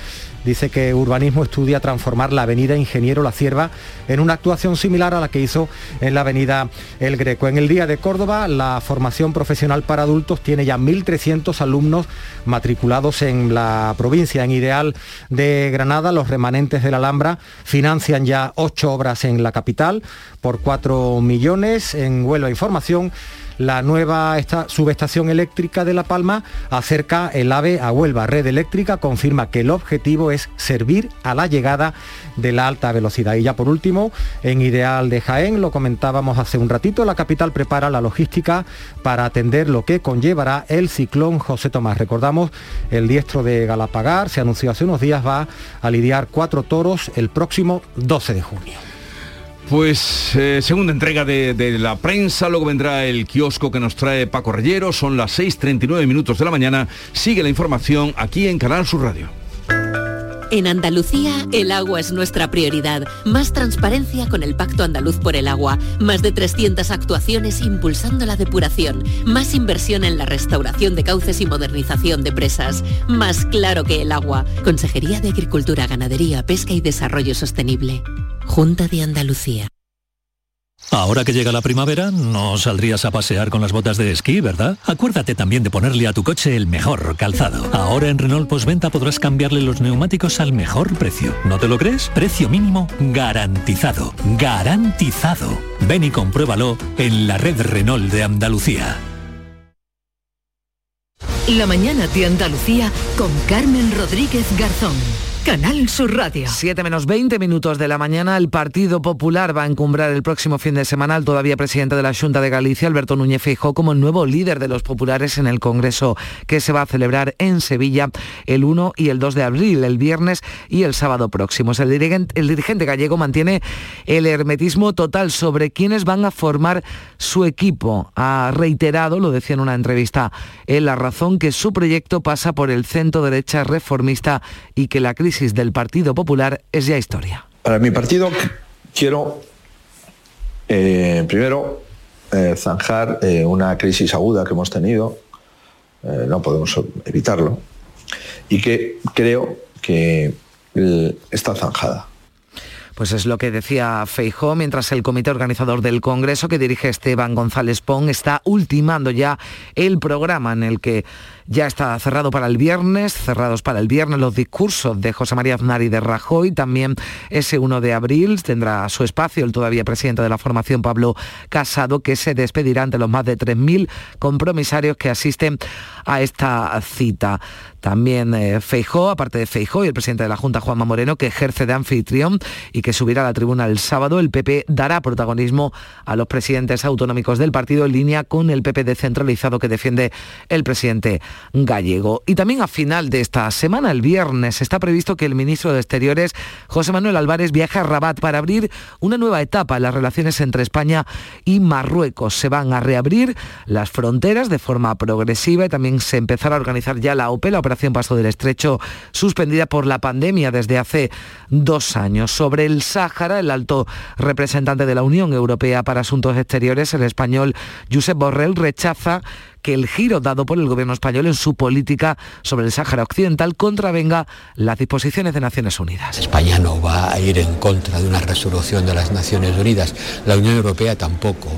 Dice que Urbanismo estudia transformar la avenida Ingeniero La Cierva en una actuación similar a la que hizo en la avenida El Greco. En el Día de Córdoba, la formación profesional para adultos tiene ya 1.300 alumnos matriculados en la provincia. En Ideal de Granada, los remanentes de la Alhambra financian ya ocho obras en la capital por 4 millones. En Huelva Información, la nueva esta- subestación eléctrica de La Palma acerca el AVE a Huelva. Red Eléctrica confirma que el objetivo es servir a la llegada de la alta velocidad. Y ya por último, en Ideal de Jaén, lo comentábamos hace un ratito, la capital prepara la logística para atender lo que conllevará el ciclón José Tomás. Recordamos, el diestro de Galapagar se anunció hace unos días, va a lidiar cuatro toros el próximo 12 de junio. Pues eh, segunda entrega de, la prensa, luego vendrá el kiosco que nos trae Paco Reyero, son las 6.39 minutos de la mañana, sigue la información aquí en Canal Sur Radio. En Andalucía, el agua es nuestra prioridad. Más transparencia con el Pacto Andaluz por el Agua. Más de 300 actuaciones impulsando la depuración. Más inversión en la restauración de cauces y modernización de presas. Más claro que el agua. Consejería de Agricultura, Ganadería, Pesca y Desarrollo Sostenible. Junta de Andalucía. Ahora que llega la primavera, no saldrías a pasear con las botas de esquí, ¿verdad? Acuérdate también de ponerle a tu coche el mejor calzado. Ahora en Renault Postventa podrás cambiarle los neumáticos al mejor precio. ¿No te lo crees? Precio mínimo garantizado. Garantizado. Ven y compruébalo en la red Renault de Andalucía. La mañana de Andalucía con Carmen Rodríguez Garzón. Canal Sur Radio. 7 menos 20 minutos de la mañana, el Partido Popular va a encumbrar el próximo fin de semana al todavía presidente de la Junta de Galicia, Alberto Núñez Feijóo, como el nuevo líder de los populares en el Congreso que se va a celebrar en Sevilla el 1 y el 2 de abril, el viernes y el sábado próximos. El dirigente, el dirigente gallego mantiene el hermetismo total sobre quiénes van a formar su equipo. Ha reiterado, lo decía en una entrevista en La Razón, que su proyecto pasa por el centro derecha reformista y que la crisis del Partido Popular es ya historia. Para mi partido quiero eh, primero eh, zanjar eh, una crisis aguda que hemos tenido, no podemos evitarlo, y que creo que está zanjada. Pues es lo que decía Feijó, mientras el comité organizador del Congreso que dirige Esteban González Pon está ultimando ya el programa en el que ya está cerrado para el viernes, cerrados para el viernes los discursos de José María Aznar y de Rajoy. También ese 1 de abril tendrá su espacio el todavía presidente de la formación Pablo Casado, que se despedirá ante los más de 3.000 compromisarios que asisten a esta cita. También eh, Feijó, aparte de Feijó y el presidente de la Junta, Juanma Moreno, que ejerce de anfitrión y que subirá a la tribuna el sábado, el PP dará protagonismo a los presidentes autonómicos del partido en línea con el PP descentralizado que defiende el presidente gallego. Y también a final de esta semana, el viernes, está previsto que el ministro de Exteriores, José Manuel Álvarez, viaje a Rabat para abrir una nueva etapa en las relaciones entre España y Marruecos. Se van a reabrir las fronteras de forma progresiva y también se empezará a organizar ya la OPE, la Operación Paso del Estrecho, suspendida por la pandemia desde hace dos años. Sobre el Sáhara, el alto representante de la Unión Europea para Asuntos Exteriores, el español Josep Borrell, rechaza que el giro dado por el gobierno español en su política sobre el Sáhara Occidental contravenga las disposiciones de Naciones Unidas. España no va a ir en contra de una resolución de las Naciones Unidas, la Unión Europea tampoco.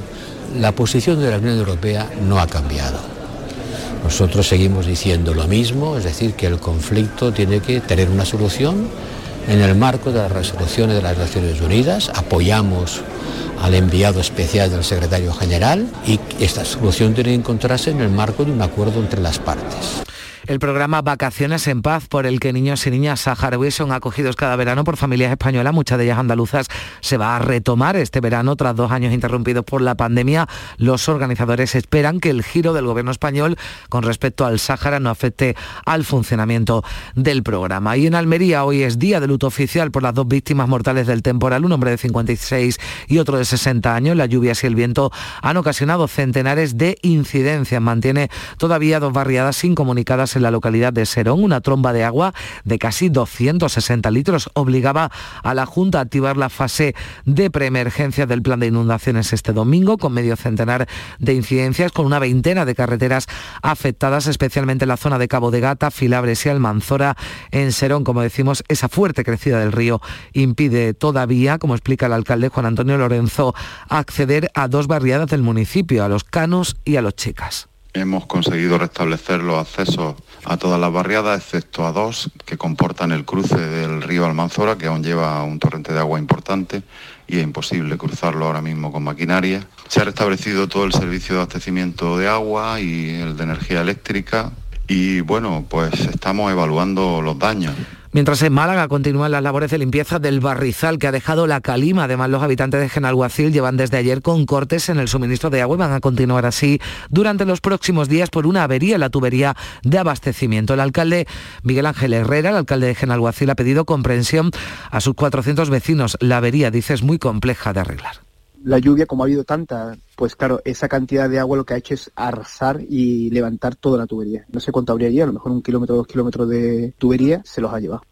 La posición de la Unión Europea no ha cambiado. Nosotros seguimos diciendo lo mismo, es decir, que el conflicto tiene que tener una solución en el marco de las resoluciones de las Naciones Unidas. Apoyamos al enviado especial del secretario general y esta solución tiene que encontrarse en el marco de un acuerdo entre las partes. El programa Vacaciones en Paz, por el que niños y niñas saharauis son acogidos cada verano por familias españolas, muchas de ellas andaluzas, se va a retomar este verano tras dos años interrumpidos por la pandemia. Los organizadores esperan que el giro del gobierno español con respecto al Sáhara no afecte al funcionamiento del programa. Y en Almería hoy es día de luto oficial por las dos víctimas mortales del temporal, un hombre de 56 y otro de 60 años. Las lluvias y el viento han ocasionado centenares de incidencias. Mantiene todavía dos barriadas incomunicadas en la localidad de Serón. Una tromba de agua de casi 260 litros obligaba a la Junta a activar la fase de preemergencia del plan de inundaciones este domingo, con medio centenar de incidencias, con una veintena de carreteras afectadas, especialmente en la zona de Cabo de Gata, Filabres y Almanzora. En Serón, como decimos, esa fuerte crecida del río impide todavía, como explica el alcalde Juan Antonio Lorenzo, acceder a dos barriadas del municipio, a los Canos y a los Chicas. Hemos conseguido restablecer los accesos a todas las barriadas, excepto a dos que comportan el cruce del río Almanzora, que aún lleva un torrente de agua importante y es imposible cruzarlo ahora mismo con maquinaria. Se ha restablecido todo el servicio de abastecimiento de agua y el de energía eléctrica y bueno, pues estamos evaluando los daños. Mientras en Málaga continúan las labores de limpieza del barrizal que ha dejado la calima. Además, los habitantes de Genalguacil llevan desde ayer con cortes en el suministro de agua y van a continuar así durante los próximos días por una avería en la tubería de abastecimiento. El alcalde Miguel Ángel Herrera, el alcalde de Genalguacil, ha pedido comprensión a sus 400 vecinos. La avería, dice, es muy compleja de arreglar. La lluvia, como ha habido tanta, pues claro, esa cantidad de agua lo que ha hecho es arrasar y levantar toda la tubería. No sé cuánto habría allí, a lo mejor un kilómetro, dos kilómetros de tubería se los ha llevado.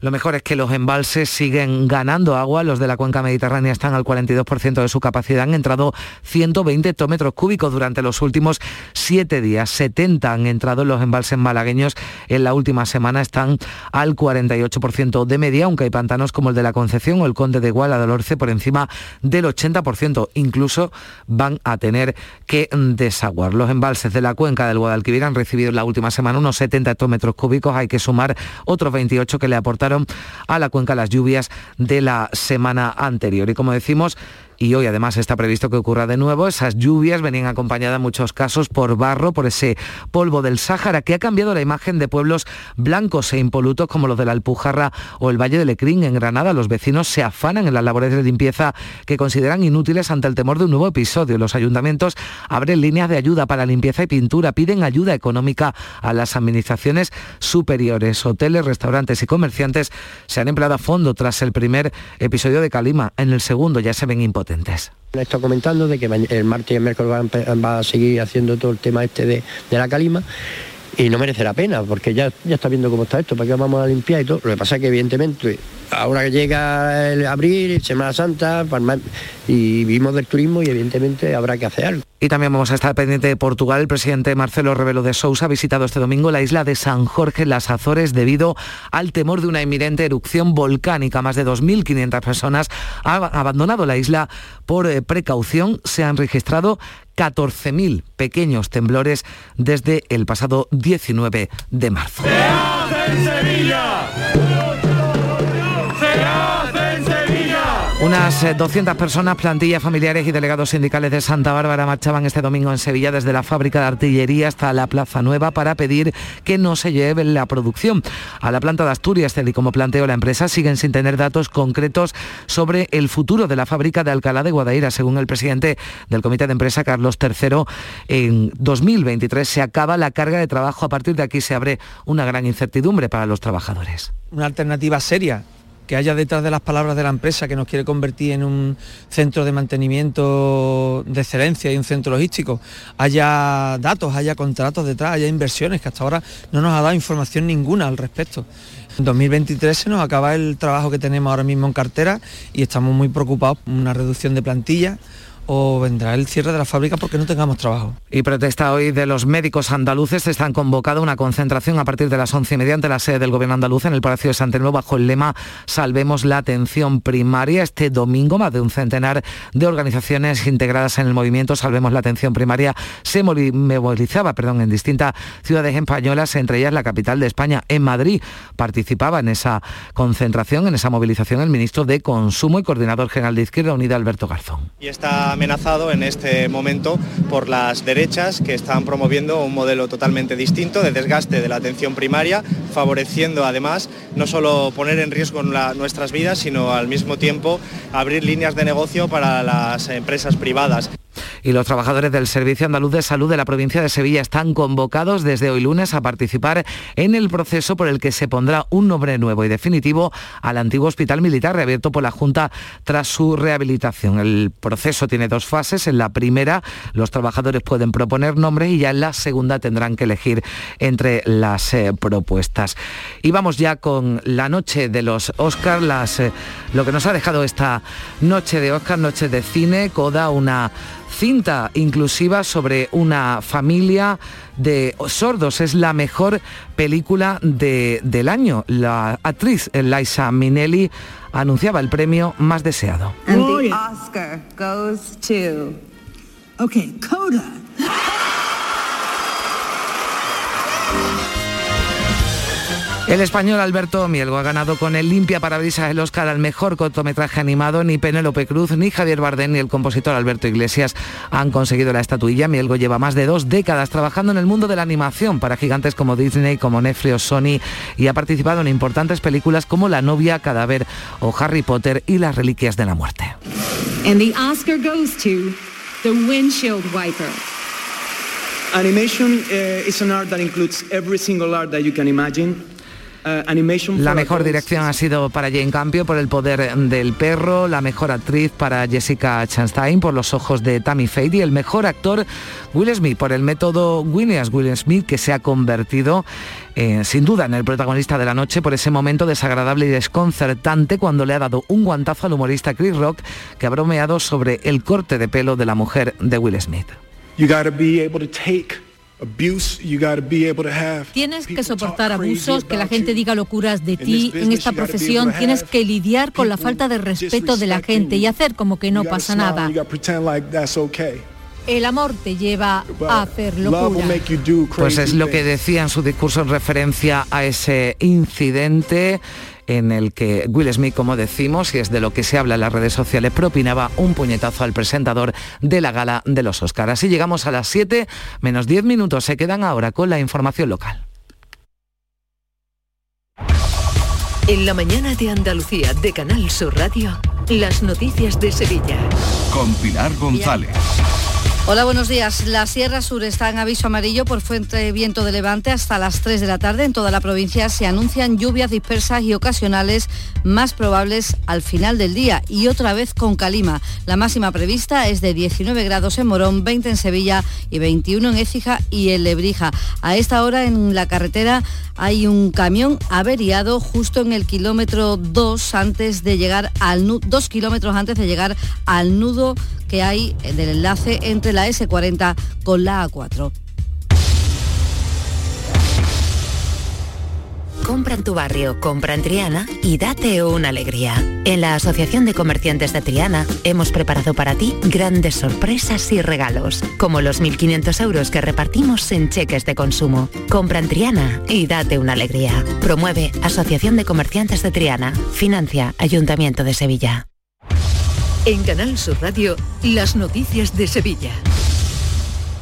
Lo mejor es que los embalses siguen ganando agua. Los de la cuenca mediterránea están al 42% de su capacidad. Han entrado 120 hectómetros cúbicos durante los últimos siete días. 70 han entrado en los embalses malagueños. En la última semana están al 48% de media, aunque hay pantanos como el de la Concepción o el Conde de Guala del Orce por encima del 80%. Incluso van a tener que desaguar. Los embalses de la cuenca del Guadalquivir han recibido en la última semana unos 70 hectómetros cúbicos. Hay que sumar otros 28 que le aportaron a la cuenca las lluvias de la semana anterior. Y como decimos, y hoy además está previsto que ocurra de nuevo. Esas lluvias venían acompañadas en muchos casos por barro, por ese polvo del Sáhara que ha cambiado la imagen de pueblos blancos e impolutos como los de la Alpujarra o el Valle de Lecrín en Granada. Los vecinos se afanan en las labores de limpieza que consideran inútiles ante el temor de un nuevo episodio. Los ayuntamientos abren líneas de ayuda para limpieza y pintura, piden ayuda económica a las administraciones superiores. Hoteles, restaurantes y comerciantes se han empleado a fondo tras el primer episodio de Calima. En el segundo ya se ven impotentes potentes. Está comentando de que el martes y el miércoles va a, seguir haciendo todo el tema este de, la calima y no merece la pena porque ya, ya está viendo cómo está esto, para qué vamos a limpiar y todo. Lo que pasa es que evidentemente ahora que llega el abril, Semana Santa, y vivimos del turismo y evidentemente habrá que hacer algo. Y también vamos a estar pendiente de Portugal. El presidente Marcelo Rebelo de Sousa ha visitado este domingo la isla de San Jorge en las Azores debido al temor de una inminente erupción volcánica. Más de 2.500 personas han abandonado la isla por eh, precaución. Se han registrado 14.000 pequeños temblores desde el pasado 19 de marzo. Unas 200 eh, personas, plantillas familiares y delegados sindicales de Santa Bárbara marchaban este domingo en Sevilla desde la fábrica de artillería hasta la Plaza Nueva para pedir que no se lleve la producción a la planta de Asturias, y como planteó la empresa, siguen sin tener datos concretos sobre el futuro de la fábrica de Alcalá de Guadaira. Según el presidente del comité de empresa, Carlos III, en 2023 se acaba la carga de trabajo. A partir de aquí se abre una gran incertidumbre para los trabajadores. Una alternativa seria que haya detrás de las palabras de la empresa que nos quiere convertir en un centro de mantenimiento de excelencia y un centro logístico, haya datos, haya contratos detrás, haya inversiones, que hasta ahora no nos ha dado información ninguna al respecto. En 2023 se nos acaba el trabajo que tenemos ahora mismo en cartera y estamos muy preocupados por una reducción de plantilla o vendrá el cierre de la fábrica porque no tengamos trabajo. Y protesta hoy de los médicos andaluces. Están convocado una concentración a partir de las once y media ante la sede del Gobierno andaluz en el Palacio de Santelmo bajo el lema Salvemos la atención primaria. Este domingo más de un centenar de organizaciones integradas en el movimiento Salvemos la atención primaria se movilizaba perdón, en distintas ciudades españolas, entre ellas la capital de España, en Madrid. Participaba en esa concentración, en esa movilización, el ministro de Consumo y coordinador general de Izquierda Unida, Alberto Garzón. Y está amenazado en este momento por las derechas que están promoviendo un modelo totalmente distinto de desgaste de la atención primaria, favoreciendo además no solo poner en riesgo nuestras vidas, sino al mismo tiempo abrir líneas de negocio para las empresas privadas y los trabajadores del Servicio Andaluz de Salud de la provincia de Sevilla están convocados desde hoy lunes a participar en el proceso por el que se pondrá un nombre nuevo y definitivo al antiguo hospital militar reabierto por la Junta tras su rehabilitación. El proceso tiene dos fases. En la primera, los trabajadores pueden proponer nombres y ya en la segunda tendrán que elegir entre las eh, propuestas. Y vamos ya con la noche de los Oscars, eh, lo que nos ha dejado esta noche de Oscar, noche de cine, Coda, una cinta inclusiva sobre una familia de sordos. Es la mejor película del año. La actriz Liza Minnelli anunciaba el premio más deseado. Oscar goes to... Okay, Coda. El español Alberto Mielgo ha ganado con el limpia parabrisas el Oscar al mejor cortometraje animado. Ni Penélope Cruz, ni Javier Bardem, ni el compositor Alberto Iglesias han conseguido la estatuilla. Mielgo lleva más de dos décadas trabajando en el mundo de la animación para gigantes como Disney, como Netflix o Sony y ha participado en importantes películas como La novia, Cadáver o Harry Potter y Las reliquias de la muerte. And the Oscar goes to The Windshield Wiper. Animation uh, is an art that includes every single art that you can imagine. Animation La mejor dirección ha sido para Jane Campio por El poder del perro, la mejor actriz para Jessica Chastain por Los ojos de Tammy Faye y el mejor actor Will Smith por el método Williams Will Smith que se ha convertido eh, sin duda en el protagonista de la noche por ese momento desagradable y desconcertante cuando le ha dado un guantazo al humorista Chris Rock que ha bromeado sobre el corte de pelo de la mujer de Will Smith. You got to be able to take abuse. You got to be able to have. Tienes que soportar abusos, que la gente diga locuras de ti. En esta profesión tienes que lidiar con la falta de respeto de la gente y hacer como que no pasa nada. El amor te lleva a hacer locura. make you do Pues es lo que decía en su discurso en referencia a ese incidente en el que Will Smith, como decimos, y es de lo que se habla en las redes sociales, propinaba un puñetazo al presentador de la gala de los Oscars. Así llegamos a las 7 menos 10 minutos. Se quedan ahora con la información local. En la mañana de Andalucía de Canal Sur Radio, las noticias de Sevilla. Con Pilar González. Hola, buenos días. La Sierra Sur está en aviso amarillo por fuerte viento de levante hasta las 3 de la tarde. En toda la provincia se anuncian lluvias dispersas y ocasionales más probables al final del día y otra vez con calima. La máxima prevista es de 19 grados en Morón, 20 en Sevilla y 21 en Écija y en Lebrija. A esta hora en la carretera hay un camión averiado justo en el kilómetro 2 antes de llegar al nu- dos kilómetros antes de llegar al nudo que hay del enlace entre la S40 con la A4. Compra en tu barrio, compra en Triana y date una alegría. En la Asociación de Comerciantes de Triana hemos preparado para ti grandes sorpresas y regalos, como los 1.500 euros que repartimos en cheques de consumo. Compra en Triana y date una alegría. Promueve Asociación de Comerciantes de Triana. Financia Ayuntamiento de Sevilla. En Canal Sur Radio, las noticias de Sevilla.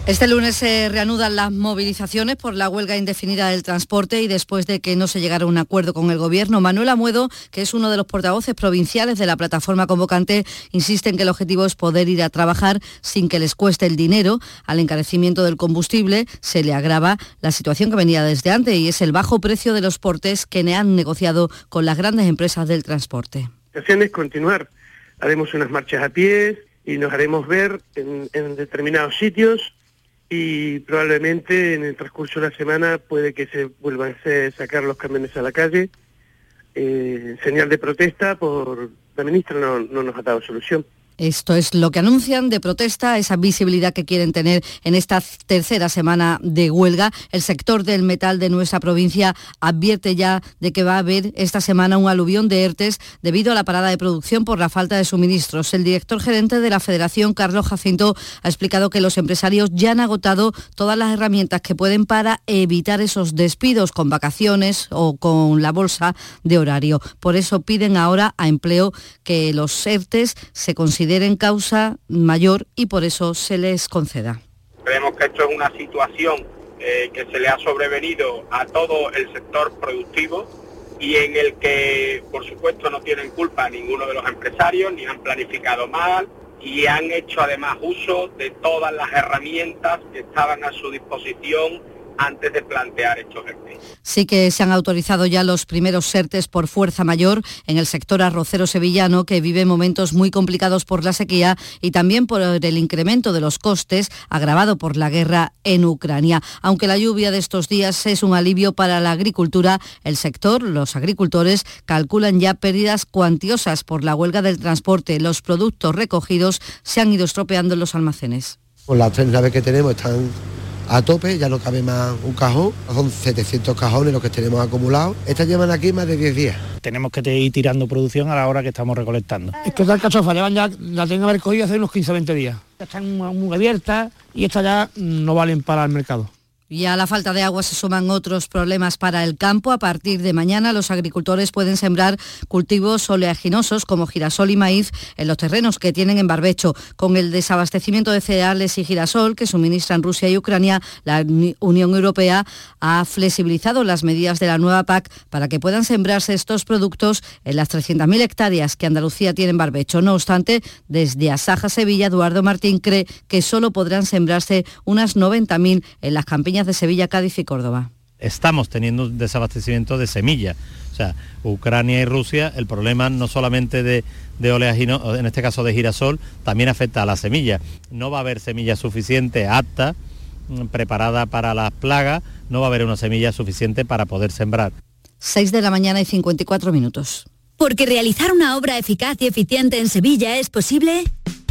Este lunes se reanudan las movilizaciones por la huelga indefinida del transporte y después de que no se llegara a un acuerdo con el gobierno, Manuel Amuedo, que es uno de los portavoces provinciales de la plataforma convocante, insiste en que el objetivo es poder ir a trabajar sin que les cueste el dinero. Al encarecimiento del combustible se le agrava la situación que venía desde antes y es el bajo precio de los portes que han negociado con las grandes empresas del transporte. La es continuar. Haremos unas marchas a pie y nos haremos ver en, determinados sitios y probablemente en el transcurso de la semana puede que se vuelvan a sacar los camiones a la calle. Eh, señal de protesta por la ministra no nos ha dado solución. Esto es lo que anuncian de protesta, esa visibilidad que quieren tener en esta tercera semana de huelga. El sector del metal de nuestra provincia advierte ya de que va a haber esta semana un aluvión de ERTES debido a la parada de producción por la falta de suministros. El director gerente de la Federación, Carlos Jacinto, ha explicado que los empresarios ya han agotado todas las herramientas que pueden para evitar esos despidos con vacaciones o con la bolsa de horario. Por eso piden ahora a empleo que los ERTES se consideren causa mayor y por eso se les conceda. Creemos que esto es una situación eh, que se le ha sobrevenido a todo el sector productivo y en el que, por supuesto, no tienen culpa ninguno de los empresarios, ni han planificado mal y han hecho además uso de todas las herramientas que estaban a su disposición antes de plantear estos ERTE. Sí que se han autorizado ya los primeros SERTES por fuerza mayor en el sector arrocero sevillano, que vive momentos muy complicados por la sequía y también por el incremento de los costes agravado por la guerra en Ucrania. Aunque la lluvia de estos días es un alivio para la agricultura, el sector, los agricultores, calculan ya pérdidas cuantiosas por la huelga del transporte. Los productos recogidos se han ido estropeando en los almacenes. Pues las tres naves que tenemos están a tope, ya no cabe más un cajón, son 700 cajones los que tenemos acumulados. Estas llevan aquí más de 10 días. Tenemos que ir tirando producción a la hora que estamos recolectando. Es que cachofas llevan ya, la tienen que haber cogido hace unos 15 20 días. Están muy abiertas y estas ya no valen para el mercado. Y a la falta de agua se suman otros problemas para el campo. A partir de mañana los agricultores pueden sembrar cultivos oleaginosos como girasol y maíz en los terrenos que tienen en barbecho. Con el desabastecimiento de cereales y girasol que suministran Rusia y Ucrania, la Unión Europea ha flexibilizado las medidas de la nueva PAC para que puedan sembrarse estos productos en las 300.000 hectáreas que Andalucía tiene en barbecho. No obstante, desde Asaja Sevilla, Eduardo Martín cree que solo podrán sembrarse unas 90.000 en las campiñas de Sevilla, Cádiz y Córdoba. Estamos teniendo un desabastecimiento de semilla. O sea, Ucrania y Rusia, el problema no solamente de, de oleagino, en este caso de girasol, también afecta a la semilla. No va a haber semilla suficiente apta, mm, preparada para las plagas, no va a haber una semilla suficiente para poder sembrar. 6 de la mañana y 54 minutos. Porque realizar una obra eficaz y eficiente en Sevilla es posible.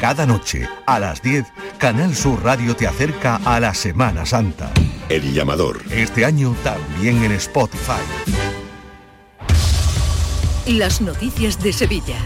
Cada noche, a las 10, Canal Sur Radio te acerca a la Semana Santa. El llamador. Este año también en Spotify. Las noticias de Sevilla.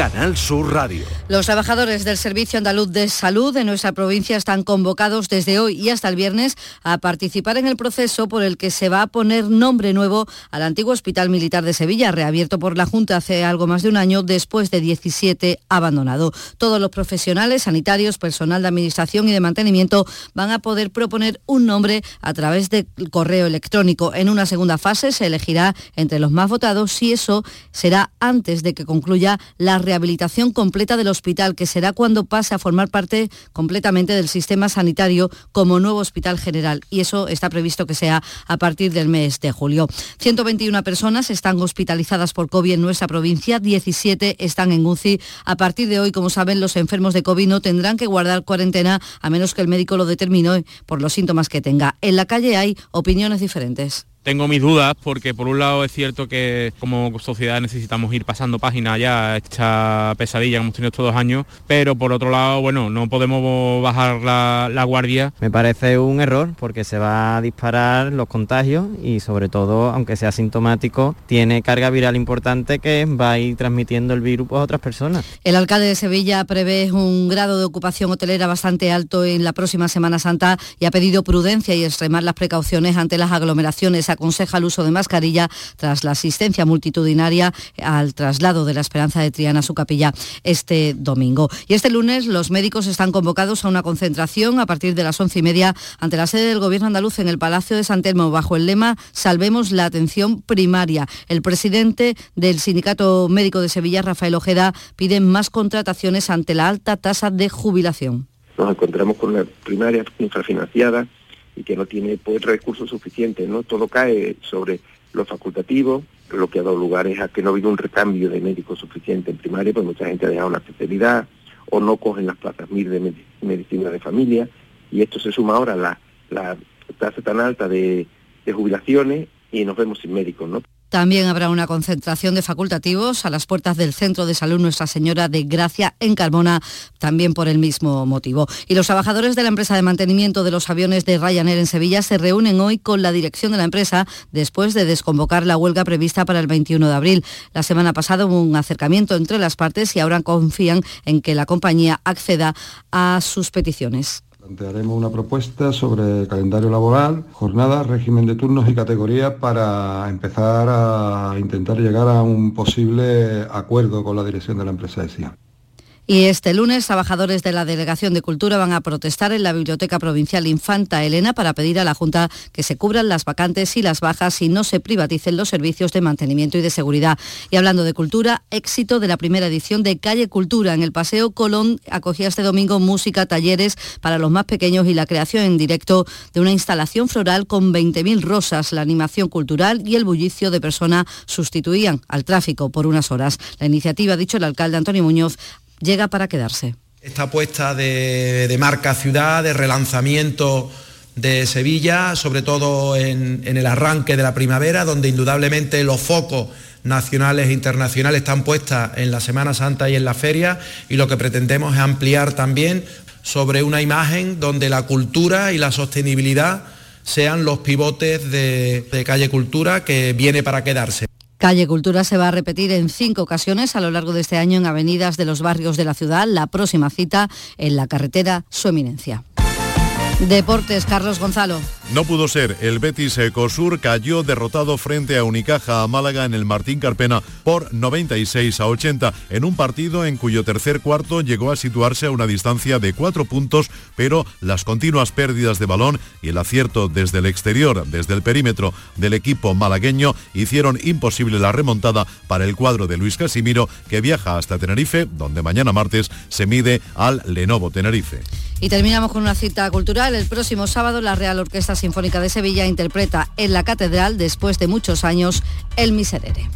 Canal Sur Radio. Los trabajadores del Servicio Andaluz de Salud de nuestra provincia están convocados desde hoy y hasta el viernes a participar en el proceso por el que se va a poner nombre nuevo al antiguo Hospital Militar de Sevilla, reabierto por la Junta hace algo más de un año después de 17 abandonado. Todos los profesionales, sanitarios, personal de administración y de mantenimiento van a poder proponer un nombre a través del correo electrónico. En una segunda fase se elegirá entre los más votados y eso será antes de que concluya la rehabilitación completa del hospital, que será cuando pase a formar parte completamente del sistema sanitario como nuevo hospital general. Y eso está previsto que sea a partir del mes de julio. 121 personas están hospitalizadas por COVID en nuestra provincia, 17 están en UCI. A partir de hoy, como saben, los enfermos de COVID no tendrán que guardar cuarentena a menos que el médico lo determine por los síntomas que tenga. En la calle hay opiniones diferentes. Tengo mis dudas porque por un lado es cierto que como sociedad necesitamos ir pasando página ya esta pesadilla que hemos tenido estos dos años, pero por otro lado, bueno, no podemos bajar la, la, guardia. Me parece un error porque se va a disparar los contagios y sobre todo, aunque sea sintomático, tiene carga viral importante que va a ir transmitiendo el virus a otras personas. El alcalde de Sevilla prevé un grado de ocupación hotelera bastante alto en la próxima Semana Santa y ha pedido prudencia y extremar las precauciones ante las aglomeraciones aconseja el uso de mascarilla tras la asistencia multitudinaria al traslado de la Esperanza de Triana a su capilla este domingo. Y este lunes los médicos están convocados a una concentración a partir de las once y media ante la sede del Gobierno andaluz en el Palacio de San Telmo bajo el lema Salvemos la atención primaria. El presidente del Sindicato Médico de Sevilla, Rafael Ojeda, pide más contrataciones ante la alta tasa de jubilación. Nos encontramos con una primaria infrafinanciada y que no tiene pues, recursos suficientes, ¿no? Todo cae sobre los facultativos, lo que ha dado lugar es a que no ha habido un recambio de médicos suficiente en primaria, pues mucha gente ha dejado la especialidad o no cogen las plazas MIR de medicina de familia y esto se suma ahora a la, la tasa tan alta de, de jubilaciones y nos vemos sin médicos, ¿no? También habrá una concentración de facultativos a las puertas del Centro de Salud Nuestra Señora de Gracia en Carmona, también por el mismo motivo. Y los trabajadores de la empresa de mantenimiento de los aviones de Ryanair en Sevilla se reúnen hoy con la dirección de la empresa después de desconvocar la huelga prevista para el 21 de abril. La semana pasada hubo un acercamiento entre las partes y ahora confían en que la compañía acceda a sus peticiones. Plantearemos una propuesta sobre calendario laboral, jornada, régimen de turnos y categorías para empezar a intentar llegar a un posible acuerdo con la dirección de la empresa de SIA. Y este lunes, trabajadores de la Delegación de Cultura van a protestar en la Biblioteca Provincial Infanta Elena para pedir a la Junta que se cubran las vacantes y las bajas y no se privaticen los servicios de mantenimiento y de seguridad. Y hablando de cultura, éxito de la primera edición de Calle Cultura. En el Paseo Colón acogía este domingo música, talleres para los más pequeños y la creación en directo de una instalación floral con 20.000 rosas. La animación cultural y el bullicio de personas sustituían al tráfico por unas horas. La iniciativa, ha dicho el alcalde Antonio Muñoz, llega para quedarse. Esta apuesta de, marca ciudad, de relanzamiento de Sevilla, sobre todo en, el arranque de la primavera, donde indudablemente los focos nacionales e internacionales están puestas en la Semana Santa y en la feria, y lo que pretendemos es ampliar también sobre una imagen donde la cultura y la sostenibilidad sean los pivotes de, de Calle Cultura que viene para quedarse. Calle Cultura se va a repetir en cinco ocasiones a lo largo de este año en avenidas de los barrios de la ciudad. La próxima cita en la carretera Su Eminencia. Deportes, Carlos Gonzalo. No pudo ser. El Betis Ecosur cayó derrotado frente a Unicaja a Málaga en el Martín Carpena por 96 a 80 en un partido en cuyo tercer cuarto llegó a situarse a una distancia de cuatro puntos, pero las continuas pérdidas de balón y el acierto desde el exterior, desde el perímetro del equipo malagueño hicieron imposible la remontada para el cuadro de Luis Casimiro que viaja hasta Tenerife, donde mañana martes se mide al Lenovo Tenerife. Y terminamos con una cita cultural. El próximo sábado la Real Orquesta Sinfónica de Sevilla interpreta en la Catedral, después de muchos años, El Miserere.